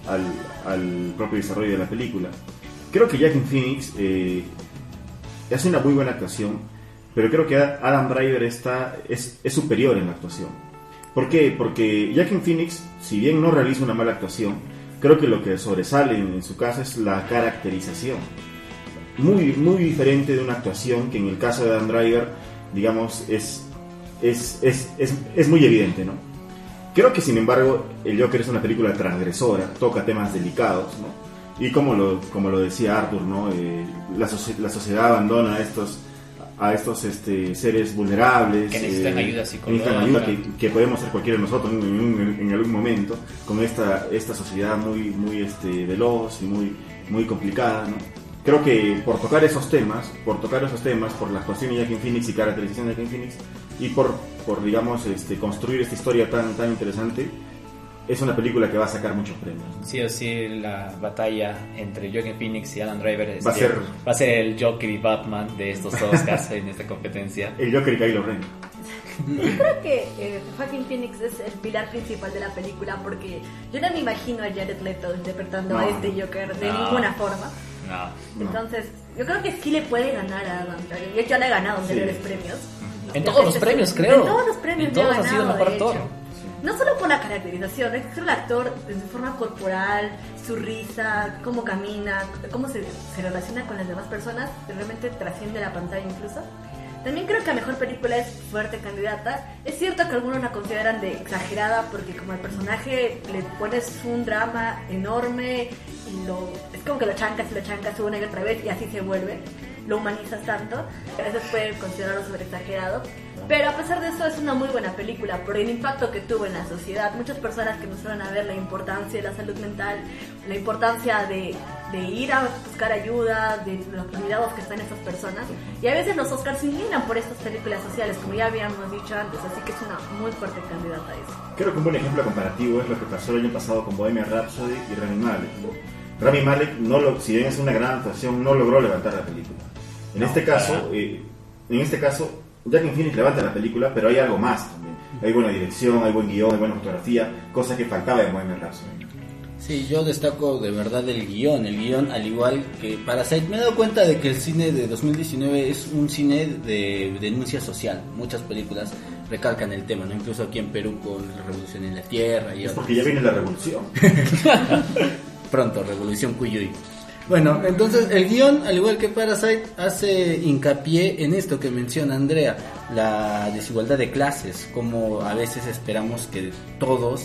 S9: al, al propio desarrollo de la película. Creo que Joaquin Phoenix eh, hace una muy buena actuación, pero creo que Adam Driver está, es, es superior en la actuación. ¿Por qué? Porque Joaquin Phoenix, si bien no realiza una mala actuación, creo que lo que sobresale en, en su caso es la caracterización. muy, muy diferente de una actuación que en el caso de Dan Driver, digamos, es, es, es, es, muy evidente, ¿no? Creo que sin embargo el Joker es una película transgresora, toca temas delicados, ¿no? Y como lo, como lo decía Arthur, ¿no? Eh, la, socie- la sociedad abandona estos, a estos este, seres vulnerables.
S2: Que necesitan
S9: eh,
S2: ayuda psicológica.
S9: necesitan ayuda, que, que podemos ser cualquiera de nosotros en, un- en algún momento, con esta, esta sociedad muy, muy este, veloz y muy, muy complicada, ¿no? Creo que por tocar esos temas, por tocar esos temas, por la actuación de Joaquin Phoenix y caracterización de Joaquin Phoenix, y por, por digamos, este, construir esta historia tan, tan interesante, es una película que va a sacar muchos premios.
S2: Sí o sí, la batalla entre Joaquin Phoenix y Adam Driver es-
S9: Va a ser-
S2: va a ser el Joker y Batman de estos Oscars en esta competencia.
S9: El Joker y Kylo Ren.
S10: Yo creo que eh, Joaquin Phoenix es el pilar principal de la película porque yo no me imagino a Jared Leto interpretando a este Joker de
S2: No.
S10: ninguna forma.
S2: No.
S10: Entonces, yo creo que sí le puede ganar a Adam Driver. De hecho, ya le ha ganado
S2: Sí.
S10: anteriores premios.
S2: En todos los premios, creo.
S10: En todos los premios
S2: En
S10: le ha
S2: todos ha sido
S10: ganado,
S2: mejor actor.
S10: No solo por la caracterización, es que el actor en su forma corporal, su risa, cómo camina, cómo se, se relaciona con las demás personas, realmente trasciende la pantalla incluso. También creo que la mejor película es fuerte candidata. Es cierto que algunos la consideran de exagerada porque como al personaje le pones un drama enorme y lo es como que lo chancas y lo chancas una y otra vez y así se vuelve. Lo humanizas tanto. Veces puede considerarlo sobre exagerado. Pero a pesar de eso es una muy buena película por el impacto que tuvo en la sociedad. Muchas personas que nos fueron a ver la importancia de la salud mental, la importancia de, de ir a buscar ayuda, de los cuidados que están esas personas. Y a veces los Oscars se inclinan por estas películas sociales, como ya habíamos dicho antes. Así que es una muy fuerte candidata a eso.
S9: Creo que un buen ejemplo comparativo es lo que pasó el año pasado con Bohemian Rhapsody y Rami Malek. ¿no? Rami Malek, no lo, si bien es una gran actuación, no logró levantar la película. En
S2: No,
S9: este caso, eh, en este caso, Joaquin Phoenix levanta la película, pero hay algo más también. Hay buena dirección, hay buen guion, hay buena fotografía, cosa que faltaba en Bohemian Rhapsody.
S8: Sí, yo destaco de verdad el guion. El guion, al igual que Parasite, me he dado cuenta de que el cine de 2019 es un cine de denuncia social. Muchas películas recalcan el tema, ¿no? Incluso aquí en Perú con la Revolución en la Tierra y
S9: Es porque ya viene la revolución. [laughs]
S8: Pronto, Revolución Cuyuy. Bueno, entonces el guion, al igual que Parasite, hace hincapié en esto que menciona Andrea, la desigualdad de clases, como a veces esperamos que todos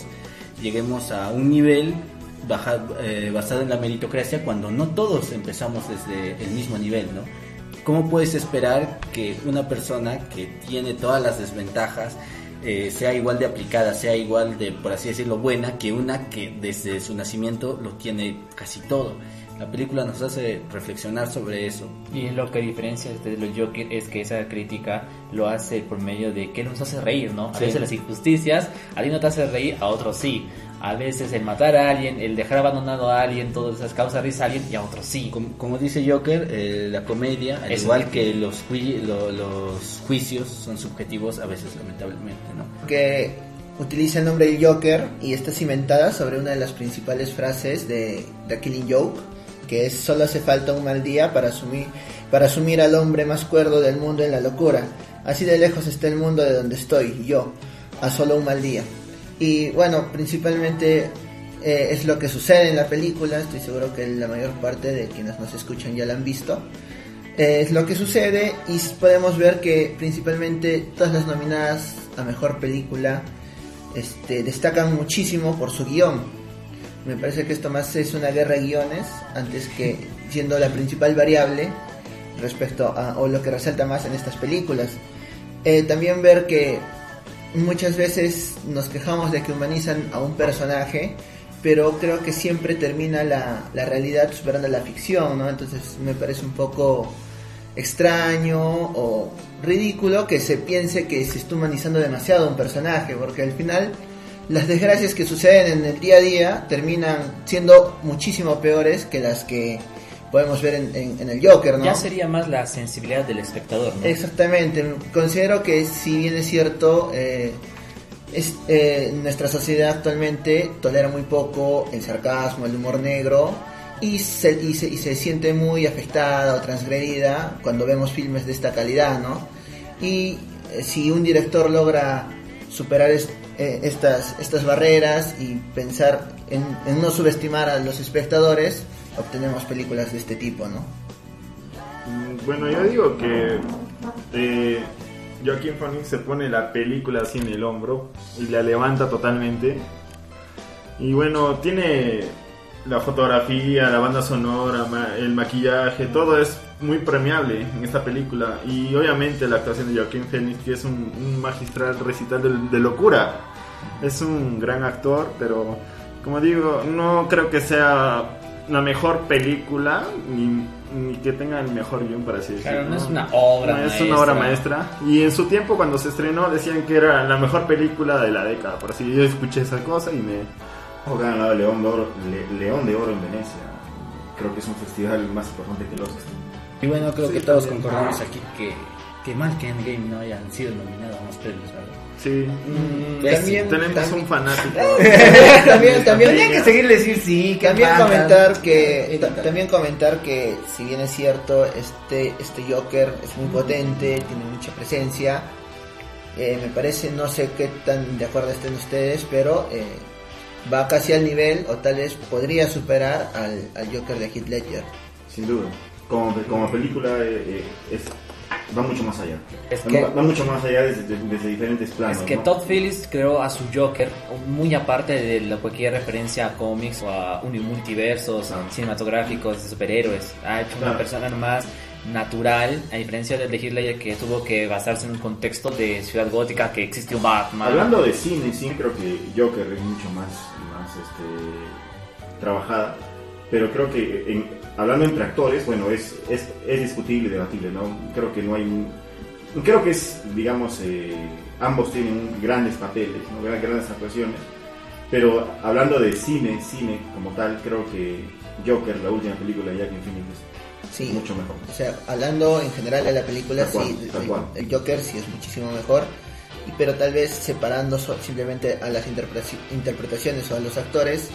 S8: lleguemos a un nivel baja- eh, basado en la meritocracia cuando no todos empezamos desde el mismo nivel, ¿no? ¿Cómo puedes esperar que una persona que tiene todas las desventajas eh, sea igual de aplicada, sea igual de, por así decirlo, buena que una que desde su nacimiento lo tiene casi todo? La película nos hace reflexionar sobre eso.
S2: Y lo que diferencia de los Joker es que esa crítica lo hace por medio de que nos hace reír, ¿no? A
S8: Sí.
S2: veces las injusticias, a ti no te hace reír, a otros sí. A veces el matar a alguien, el dejar abandonado a alguien, todas esas causa risa a alguien y a otros sí.
S8: Como, como dice Joker, eh, la comedia, al
S2: Eso
S8: igual
S2: es.
S8: que los, jui- lo- los juicios, son subjetivos a veces, lamentablemente, ¿no?
S4: que utiliza el nombre de Joker y está cimentada sobre una de las principales frases de The Killing Joke, que es solo hace falta un mal día para asumir, para asumir al hombre más cuerdo del mundo en la locura. Así de lejos está el mundo de donde estoy, yo, a solo un mal día. Y bueno, principalmente eh, es lo que sucede en la película, estoy seguro que la mayor parte de quienes nos escuchan ya la han visto. Eh, es lo que sucede y podemos ver que principalmente todas las nominadas a mejor película este, destacan muchísimo por su guion. Me parece que esto más es una guerra de guiones antes que siendo la principal variable respecto a o lo que resalta más en estas películas. Eh, también ver que muchas veces nos quejamos de que humanizan a un personaje, pero creo que siempre termina la, la realidad superando la ficción, ¿no? Entonces me parece un poco extraño o ridículo que se piense que se está humanizando demasiado un personaje, porque al final las desgracias que suceden en el día a día terminan siendo muchísimo peores que las que podemos ver en, en- en el Joker, ¿no?
S2: Ya sería más la sensibilidad del espectador, ¿no?
S4: Exactamente, considero que si bien es cierto, eh, es- eh, nuestra sociedad actualmente tolera muy poco el sarcasmo, el humor negro y se, y, se, y se siente muy afectada o transgredida cuando vemos filmes de esta calidad, ¿no? Y eh, si un director logra superar es- eh, estas, estas barreras y pensar en, no subestimar a los espectadores, obtenemos películas de este tipo, ¿no?
S5: Bueno, yo digo que eh, Joaquín Phoenix se pone la película así en el hombro y la levanta totalmente. Y bueno, tiene la fotografía, la banda sonora, el maquillaje, todo es muy premiable en esta película. Y obviamente la actuación de Joaquín Phoenix, que es un, un magistral recital de, de locura. Es un gran actor, pero como digo, no creo que sea la mejor película ni, ni que tenga el mejor guion para así
S2: Claro,
S5: decirlo.
S2: no es una obra
S5: No es
S2: maestra.
S5: una obra maestra. Y en su tiempo cuando se estrenó decían que era la mejor película de la década. Por así yo escuché esa cosa y me...
S9: Que han ganado León de Oro, Le- León de Oro en Venecia. Creo que es un festival más importante que los.
S12: Y bueno, creo
S5: Sí,
S12: que todos
S5: también.
S12: concordamos aquí que, que mal que Endgame no hayan sido nominados a más premios, ¿verdad?
S5: Sí.
S12: Ves,
S13: también-
S5: Tenemos
S13: también-
S5: un fanático. [laughs]
S13: también, también,
S2: Tendría que seguir decir sí, que
S13: también
S2: falta.
S13: comentar que ta- también comentar que si bien es cierto este este Joker es muy potente tiene mucha presencia eh, me parece no sé qué tan de acuerdo estén ustedes pero eh, va casi al nivel o tal vez podría superar al, al Joker de Heath Ledger
S9: Sin duda. Como, como película eh, eh, es, va mucho más allá.
S2: Es
S9: va,
S2: que-
S9: va mucho más allá desde, desde diferentes planos.
S2: Es que
S9: ¿no?
S2: Todd Phillips creó a su Joker muy aparte de la cualquier referencia a cómics o a multiversos a cinematográficos de superhéroes. Ha hecho una
S9: Claro.
S2: persona más natural, a diferencia del de Heath Ledger que tuvo que basarse en un contexto de ciudad gótica que existió Batman.
S9: Hablando de cine, sí, creo que Joker es mucho más este, trabajada, pero creo que en- hablando entre actores, bueno, es, es, es discutible y debatible, ¿no? Creo que no hay un- Creo que es, digamos, eh, ambos tienen grandes papeles, ¿no? Gran- grandes actuaciones, pero hablando de cine, cine como tal, creo que Joker, la última película de Joaquin Phoenix, es
S13: Sí.
S9: mucho mejor.
S13: O sea, hablando en general de la película,
S9: Tal
S13: sí, el, Joker sí es muchísimo mejor, pero tal vez separando so- simplemente a las interpretaci- interpretaciones o a los actores,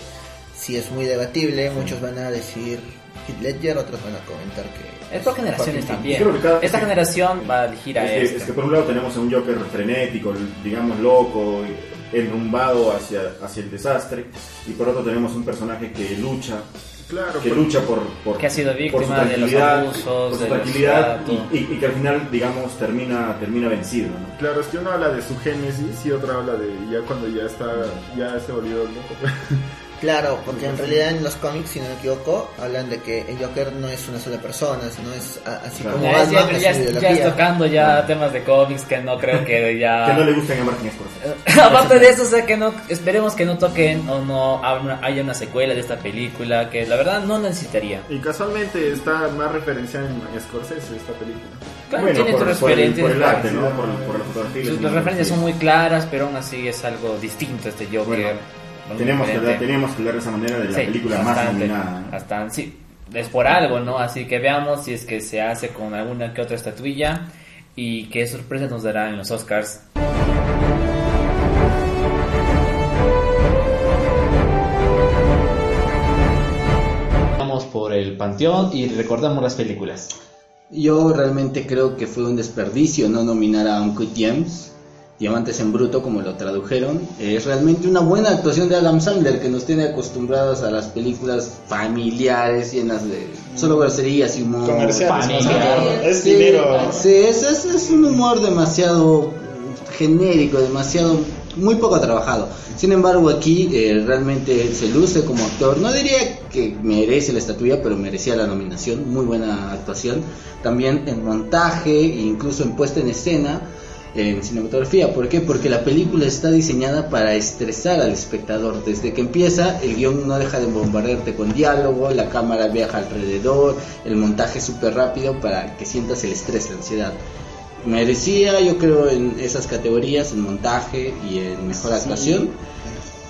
S13: sí es muy debatible. Muchos van a decir Heath Ledger, otros van a comentar que.
S2: Es por generaciones
S13: Joaquin
S2: también.
S9: Creo que cada-
S2: Esta generación va a elegir a
S9: Es que,
S2: este.
S9: es que por un lado tenemos a un Joker frenético, digamos loco, enrumbado hacia, hacia el desastre, y por otro tenemos un personaje que lucha,
S5: Claro,
S9: que
S5: por-
S9: lucha por, por
S2: Que ha sido víctima de los
S9: tranquilidad,
S2: abusos,
S9: por su
S2: de
S9: tranquilidad y, y- y que al final, digamos, termina, termina vencido. ¿no?
S5: Claro, es que uno habla de su génesis y otro habla de ya cuando ya está, ya se volvió loco. [laughs]
S13: Claro, porque en realidad en los cómics, si no me equivoco, hablan de que el Joker no es una sola persona, sino es a- así
S9: Claro.
S13: como
S2: Ya,
S13: Batman,
S2: ya,
S13: es
S2: ya-
S13: una
S2: ya
S13: ideología.
S2: tocando ya temas de cómics que no creo que [laughs] ya...
S9: Que no le gustan a Martin Scorsese. [laughs]
S2: Aparte de eso, o sea, que no, esperemos que no toquen o no haya una, secuela de esta película, que la verdad no necesitaría.
S5: Y casualmente está más referenciada en Scorsese esta película.
S2: Claro,
S9: Bueno,
S2: tiene
S9: por, por el, por el arte. ¿no? Por, por la fotografía.
S2: Sus- las referencias son muy claras, pero aún así es algo distinto este Joker.
S9: Bueno,
S2: Muy
S9: Tenemos que, hablar, teníamos que hablar de esa manera de la
S2: Sí,
S9: película más nominada.
S2: sí, es por algo, ¿no? Así que veamos si es que se hace con alguna que otra estatuilla y qué sorpresas nos dará en los Oscars.
S11: Vamos por el panteón y recordamos las películas.
S8: Yo realmente creo que fue un desperdicio no nominar a Uncut Gems, Diamantes en Bruto, como lo tradujeron. Es realmente una buena actuación de Adam Sandler, que nos tiene acostumbrados a las películas familiares, llenas de solo groserías y humor.
S5: Comerciales,
S8: familiar.
S5: Es
S8: Sí,
S5: dinero.
S8: Sí, es, es- es un humor demasiado genérico, demasiado muy poco trabajado. Sin embargo, aquí eh, realmente se luce como actor. No diría que merece la estatuilla, pero merecía la nominación. Muy buena actuación. También en montaje, incluso en puesta en escena, en cinematografía. ¿Por qué? Porque la película está diseñada para estresar al espectador. Desde que empieza, el guion no deja de bombardearte con diálogo, la cámara viaja alrededor, el montaje es súper rápido para que sientas el estrés, la ansiedad merecía, yo creo, en esas categorías, en montaje y en mejor actuación.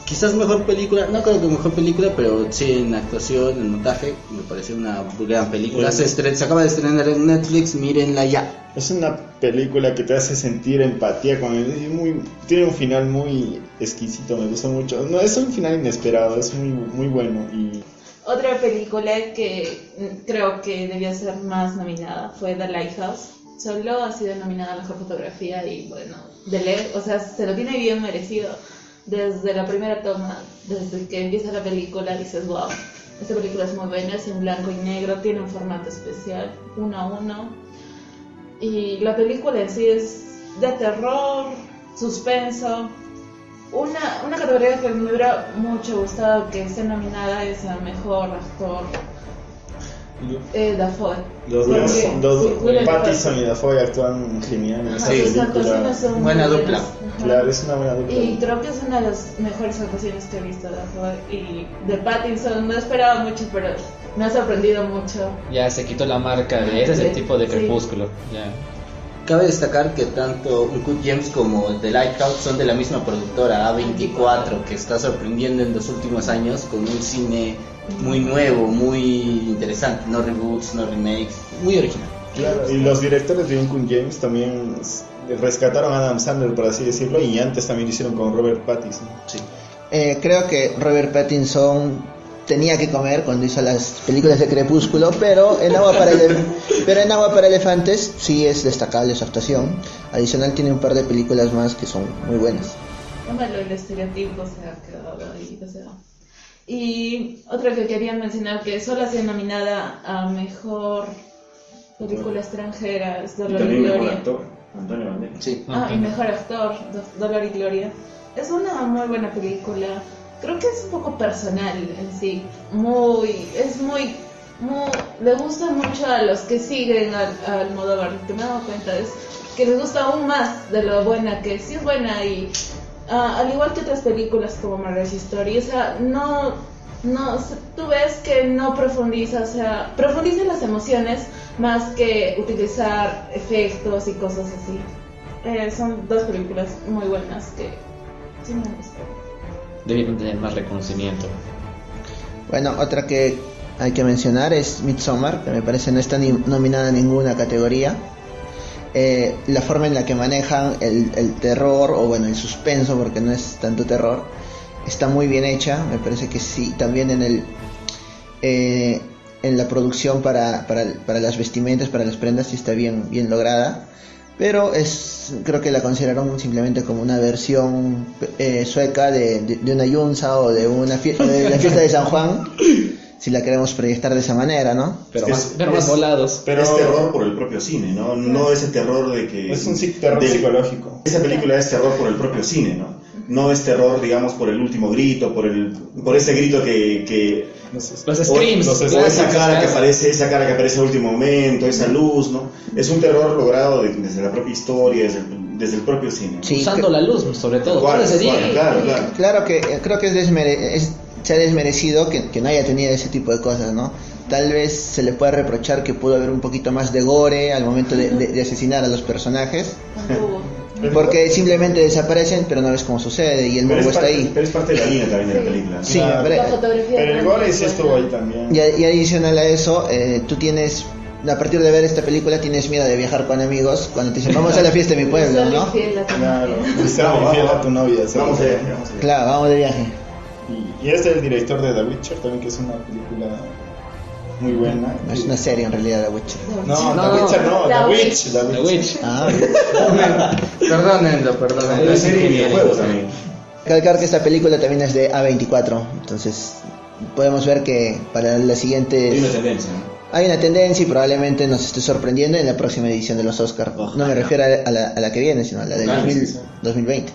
S8: Quizás mejor película, no creo que mejor película, pero sí en actuación, en montaje, me pareció una gran película. Se, acaba de estrenar en Netflix, mírenla ya.
S5: Es una película que te hace sentir empatía con él. Es muy, tiene un final muy exquisito, me gustó mucho. No, es un final inesperado, es muy, muy bueno. Y
S6: Otra película que creo que debió ser más nominada fue The Lighthouse. Solo ha sido nominada a Mejor Fotografía y bueno, de le- o sea, se lo tiene bien merecido. Desde la primera toma, desde que empieza la película, dices, wow, esta película es muy buena, es en blanco y negro, tiene un formato especial, uno a uno. Y la película en sí es de terror, suspenso. Una, una categoría que me hubiera mucho gustado que esté nominada es a mejor actor. Eh, Dafoe.
S5: Los dos,
S6: sí,
S5: Pattinson y Dafoe actúan genial en esa
S6: sus
S5: película.
S6: son
S8: Buena dupla.
S5: Claro, es una buena dupla.
S6: Y creo que es una de las mejores actuaciones que he visto de Dafoe. Y de Pattinson no esperaba mucho, pero me ha sorprendido mucho.
S2: Ya se quitó la marca de ese es el
S6: Sí,
S2: tipo de
S6: sí.
S2: crepúsculo. Ya.
S8: Cabe destacar que tanto Uncut Gems como The Lighthouse son de la misma productora A24 que está sorprendiendo en los últimos años con un cine muy nuevo, muy interesante, no reboots, no remakes, muy original.
S5: Claro, y los directores de Uncut James también rescataron a Adam Sandler, por así decirlo, y antes también lo hicieron con Robert Pattinson.
S8: Sí.
S4: Eh, creo que Robert Pattinson tenía que comer cuando hizo las películas de Crepúsculo, pero en Agua para, Ele- pero en Agua para Elefantes sí es destacable su actuación. Adicional tiene un par de películas más que son muy buenas.
S6: Bueno, el estereotipo se ha quedado ahí. O sea. Y otra que quería mencionar que solo ha sido nominada a mejor película extranjera es Dolor y
S9: también
S6: Gloria.
S9: actor, Antonio Banderas.
S8: Sí.
S6: Ah, y mejor actor, Do- Dolor y Gloria. Es una muy buena película. Creo que es un poco personal en sí. Muy, es muy, muy, le gusta mucho a los que siguen al, al Almodóvar. Lo que me he dado cuenta es que les gusta aún más de lo buena que es. sí es buena y ah, al igual que otras películas como Marriage Story, o sea, no, no, se- tú ves que no profundiza, o sea, profundiza en las emociones más que utilizar efectos y cosas así. Eh, son dos películas muy buenas que sí me gustan.
S2: Debieron tener más reconocimiento.
S4: Bueno, otra que hay que mencionar es Midsommar, que me parece no está ni nominada a ninguna categoría. Eh, la forma en la que manejan el, terror, o bueno, el suspenso, porque no es tanto terror, está muy bien hecha. Me parece que sí, también en el eh, en la producción para, para, para las vestimentas, para las prendas, sí está bien, bien lograda. Pero es creo que la consideraron simplemente como una versión eh, sueca de, de, una yunza o de una fie- de la fiesta de San Juan, [laughs] si la queremos proyectar de esa manera, ¿no?
S2: Pero
S9: Es-
S2: más, pero más
S9: es-
S2: volados.
S9: Pero es terror por el propio cine, ¿no? No ese terror de que...
S5: Es un psic- terror
S9: de-
S5: psicológico.
S9: Esa película es terror por el propio cine, ¿no? No es terror, digamos, por el último grito, por el por ese grito que... que
S5: Los,
S9: o-
S2: screams.
S9: o esa cara que aparece, esa cara que aparece al último momento, esa luz, ¿no? Es un terror logrado de- desde la propia historia, desde el, desde el propio cine. ¿no?
S4: Sí,
S2: Usando
S4: que-
S2: la luz, sobre todo.
S9: Cual, cual, claro, claro.
S4: Claro que eh, creo que es desmere- es- se ha desmerecido que, que no haya tenido ese tipo de cosas, ¿no? Tal vez se le puede reprochar que pudo haber un poquito más de gore al momento de, de- de asesinar a los personajes, porque simplemente desaparecen, pero no ves cómo sucede y el morbo
S9: es,
S4: está
S9: parte,
S4: ahí.
S9: pero es parte de la línea también de la película.
S4: Sí,
S5: Claro.
S4: pero-
S6: La fotografía
S5: Pero el gore sí estuvo ahí también.
S4: Y, y adicional a eso, eh, tú tienes, a partir de ver esta película, tienes miedo de viajar con amigos cuando te dicen, vamos a la fiesta de mi pueblo, ¿no?
S5: Claro,
S9: vamos,
S5: a tu novia.
S9: Vamos a ver.
S4: Claro, vamos de viaje.
S5: Y, y es el director de The Witcher también, que es una película muy buena.
S4: No es una serie en realidad, The Witcher.
S5: No,
S2: No,
S5: The Witcher no,
S6: La
S5: The
S6: Witch.
S5: Witch. The
S2: The
S5: Witch.
S4: Ah, [laughs]
S8: Perdónenlo, perdónenlo.
S9: una
S8: es
S9: serie de videojuegos también.
S4: Calcar que esta película también es de A24, entonces podemos ver que para la siguiente
S9: Hay una tendencia, ¿no?
S4: hay una tendencia y probablemente nos esté sorprendiendo en la próxima edición de los Oscars.
S9: Ojalá.
S4: No me refiero a la, a la- la que viene, sino a la del
S9: Ojalá,
S4: 2000
S9: sí, sí.
S4: 2020,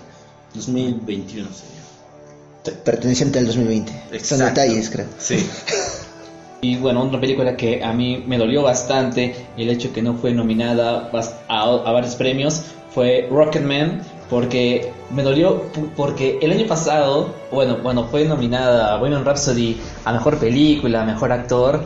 S8: 2021 sería.
S4: Perteneciente al 2020. Son
S8: Exacto.
S4: detalles, creo.
S8: Sí. [laughs]
S2: Y bueno, otra película que a mí me dolió bastante el hecho que no fue nominada a, a varios premios fue Rocketman porque me dolió porque el año pasado, bueno, cuando fue nominada Bohemian Rhapsody a mejor película, mejor actor,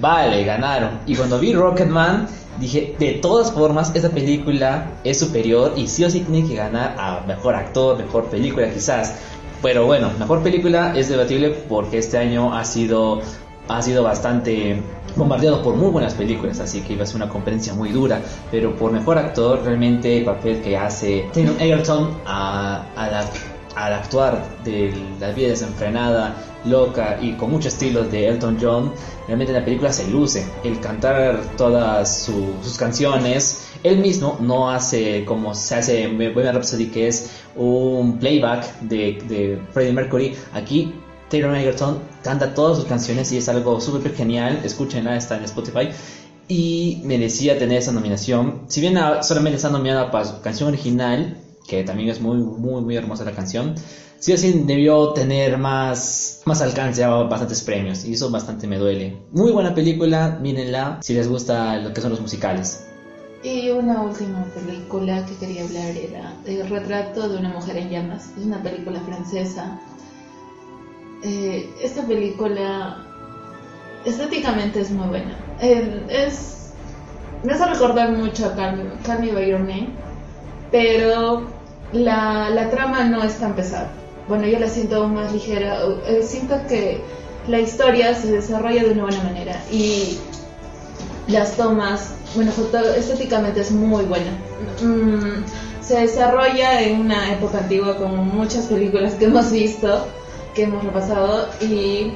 S2: vale, ganaron. Y cuando vi Rocketman dije, de todas formas esta película es superior y sí o sí tiene que ganar a mejor actor, mejor película quizás. Pero bueno, mejor película es debatible porque este año ha sido ha sido bastante bombardeado por muy buenas películas, así que iba a ser una competencia muy dura. Pero por mejor actor, realmente el papel que hace Taron Egerton a, a la al actuar de la vida desenfrenada, loca y con mucho estilo de Elton John, realmente la película se luce. El cantar todas su- sus canciones, él mismo no hace como se hace en Bohemian Rhapsody, que es un playback de, de Freddie Mercury. Aquí Taylor Egerton canta todas sus canciones y es algo súper genial. Escúchenla, está en Spotify. Y merecía tener esa nominación. Si bien solamente está nominada para su canción original, que también es muy, muy, muy hermosa la canción, sí o debió tener más, más alcance bastantes premios. Y eso bastante me duele. Muy buena película, mírenla si les gusta lo que son los musicales.
S6: Y una última película que quería hablar era El retrato de una mujer en llamas. Es una película francesa. Eh, esta película estéticamente es muy buena. Es me hace recordar mucho a Call, Call pero la, la trama no es tan pesada. Bueno, yo la siento aún más ligera. Eh, siento que la historia se desarrolla de una buena manera y las tomas, bueno, estéticamente es muy buena. Mm, se desarrolla en una época antigua como muchas películas que hemos visto, que hemos repasado y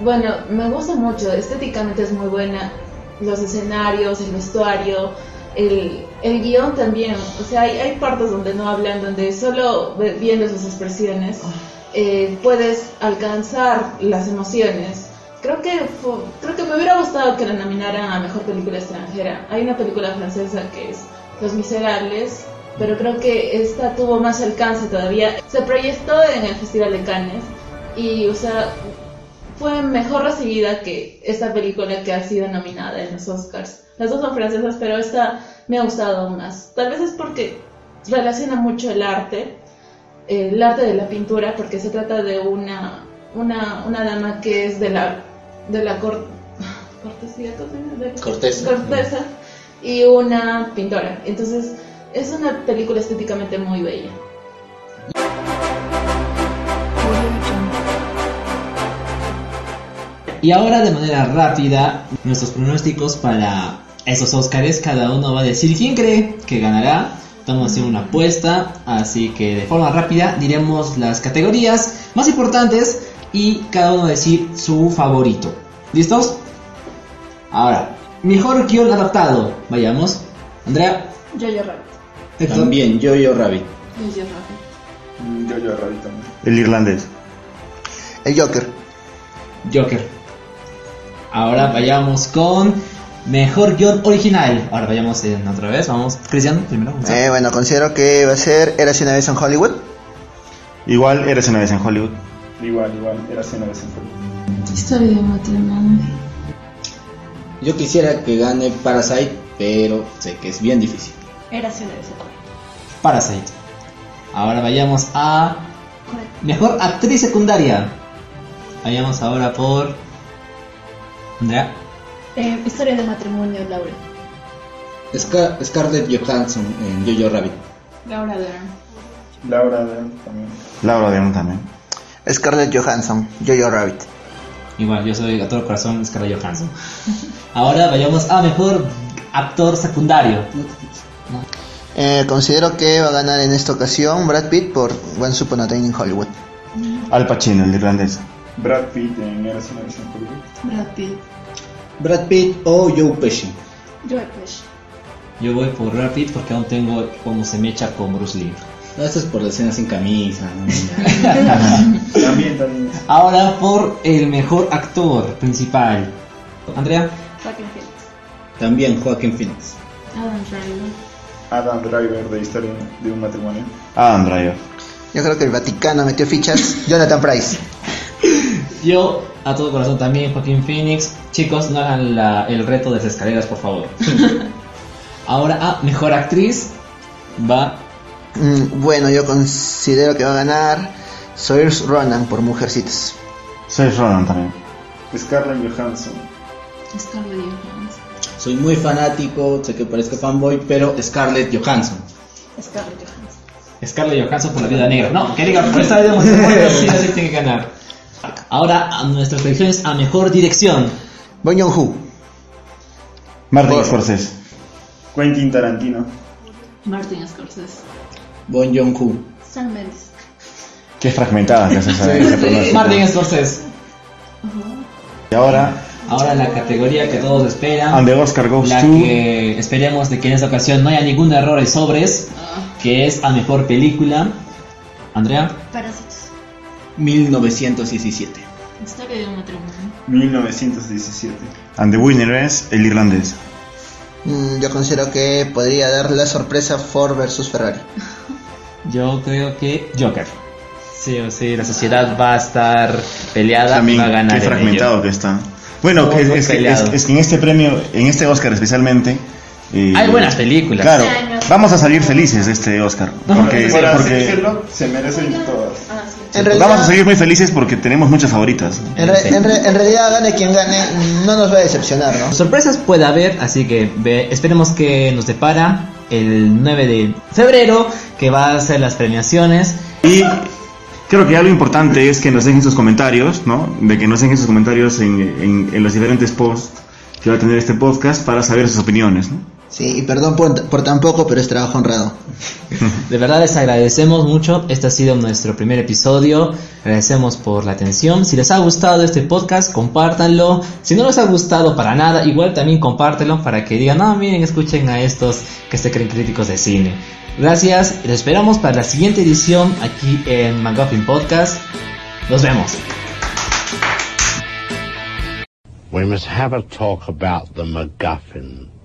S6: bueno, me gusta mucho, estéticamente es muy buena, los escenarios, el vestuario, el, el guion también, o sea, hay, hay partes donde no hablan, donde solo viendo sus expresiones eh, puedes alcanzar las emociones. Creo que, creo que me hubiera gustado que la nominaran a Mejor Película Extranjera. Hay una película francesa que es Los Miserables, pero creo que esta tuvo más alcance todavía. Se proyectó en el Festival de Cannes y, o sea, fue mejor recibida que esta película que ha sido nominada en los Oscars. Las dos son francesas, pero esta me ha gustado más. Tal vez es porque relaciona mucho el arte, el arte de la pintura, porque se trata de una, una, una dama que es de la, de la cor- [laughs] cortesía,
S14: corteza,
S6: y una pintora. Entonces, es una película estéticamente muy bella.
S2: Y ahora de manera rápida, nuestros pronósticos para esos Óscares, cada uno va a decir quién cree que ganará. Estamos haciendo una apuesta, así que de forma rápida diremos las categorías más importantes y cada uno va a decir su favorito. ¿Listos? Ahora, mejor guion adaptado. Vayamos. Andrea,
S6: Jojo Rabbit.
S2: Héctor.
S8: También, yo, yo, Rabbit.
S6: Jojo Rabbit.
S5: Yo, yo, Rabbit también.
S9: El irlandés.
S4: El Joker.
S2: Joker. Ahora vayamos con mejor guion original. Ahora vayamos en otra vez. Vamos, Cristian, primero.
S4: Eh, bueno, considero que va a ser Érase una vez en Hollywood.
S9: Igual eres una vez en Hollywood.
S5: Igual, igual, era una vez en Hollywood.
S6: Historia de matrimonio.
S8: Yo quisiera que gane Parasite, pero sé que es bien difícil.
S7: Era así una vez.
S2: Parasite. Ahora vayamos a mejor actriz secundaria. Vayamos ahora por Andrea.
S7: Eh, historia de matrimonio, Laura.
S8: Scar- Scarlett Johansson en Jojo Rabbit.
S6: Laura Dern.
S5: Laura Dern también.
S9: Laura Dern también.
S4: Scarlett Johansson. Jojo Rabbit.
S2: Igual, yo soy a todo corazón Scarlett Johansson. Ahora vayamos a mejor actor secundario.
S4: Eh, considero que va a ganar en esta ocasión Brad Pitt por Once Upon a Time in Hollywood.
S9: Al Pacino, el irlandés.
S5: Brad Pitt en Era una Hollywood.
S6: Brad Pitt.
S8: Brad Pitt o Joe Pesci.
S7: Joe Pesci.
S2: Yo voy por Brad Pitt porque aún tengo cuando se me echa con Bruce Lee.
S8: No, esto es por la escena sin camisa. ¿no? [laughs]
S5: También, también.
S2: Ahora por el mejor actor principal. Andrea.
S7: Joaquin Phoenix.
S8: También Joaquin Phoenix.
S6: Adam Driver.
S5: Adam Driver de Historia de un matrimonio.
S9: Adam Driver.
S4: Yo creo que el Vaticano metió fichas. Jonathan Price.
S2: Yo a todo corazón también Joaquín Phoenix. Chicos, no hagan la- el reto de las escaleras, por favor. [laughs] Ahora a mejor actriz va
S4: Mm, bueno, yo considero que va a ganar Saoirse Ronan por Mujercitas.
S9: Soy Ronan también.
S5: Scarlett Johansson.
S6: Scarlett Johansson.
S8: Soy muy fanático, sé que parezco fanboy, pero Scarlett Johansson.
S7: Scarlett Johansson.
S2: Scarlett Johansson por la vida negra. No, que diga, [laughs] por esta vida [laughs] sí, sí tiene que ganar. Ahora a nuestras predicciones a mejor dirección.
S4: Bong Joon-ho.
S9: Martin Scorsese.
S5: Quentin Tarantino.
S6: Martin Scorsese.
S8: Bon Joon-ho.
S7: Sam Mendes.
S9: Qué fragmentada que pronóstico.
S2: Martin Scorsese.
S9: Y ahora,
S2: Ahora la categoría que todos esperan.
S9: And the Oscar goes
S2: la
S9: to-
S2: que esperemos de que en esta ocasión no haya ningún error en sobres. Que es a mejor película. Andrea.
S6: Parásitos.
S8: 1917.
S6: Historia de un matrimonio.
S5: 1917.
S9: and the winner es el irlandés.
S4: Mm, yo considero que podría dar la sorpresa Ford versus Ferrari. [laughs]
S2: Yo creo que Joker. Sí o sí, la sociedad va a estar peleada.
S9: También,
S2: va a ganar
S9: qué
S2: en
S9: fragmentado que está. Bueno, es, es que, es- es que en este premio, en este Oscar especialmente...
S2: Hay buenas películas.
S9: Claro,
S6: buenas.
S9: vamos a salir felices de este Oscar. Porque,
S5: Por así
S9: porque
S5: decirlo, se merecen todas.
S6: Ah, sí.
S4: En
S9: vamos a salir muy felices porque tenemos muchas favoritas.
S4: en, re- en re- en realidad gane quien gane, no nos va a decepcionar, ¿no?
S2: Sorpresas puede haber, así que ve- esperemos que nos depara el 9 de febrero, que va a ser las premiaciones.
S9: Y creo que algo importante es que nos dejen sus comentarios, ¿no? De que nos dejen sus comentarios en, en- en los diferentes posts que va a tener este podcast para saber sus opiniones, ¿no?
S4: Sí, y perdón por, por tan poco, pero es trabajo honrado. [laughs]
S2: De verdad les agradecemos mucho. Este ha sido nuestro primer episodio. Agradecemos por la atención. Si les ha gustado este podcast, compártanlo. Si no les ha gustado para nada, igual también compártelo para que digan, no, miren, escuchen a estos que se creen críticos de cine. Gracias. Les esperamos para la siguiente edición aquí en McGuffin Podcast. Nos vemos.
S1: We must have a talk about the MacGuffin.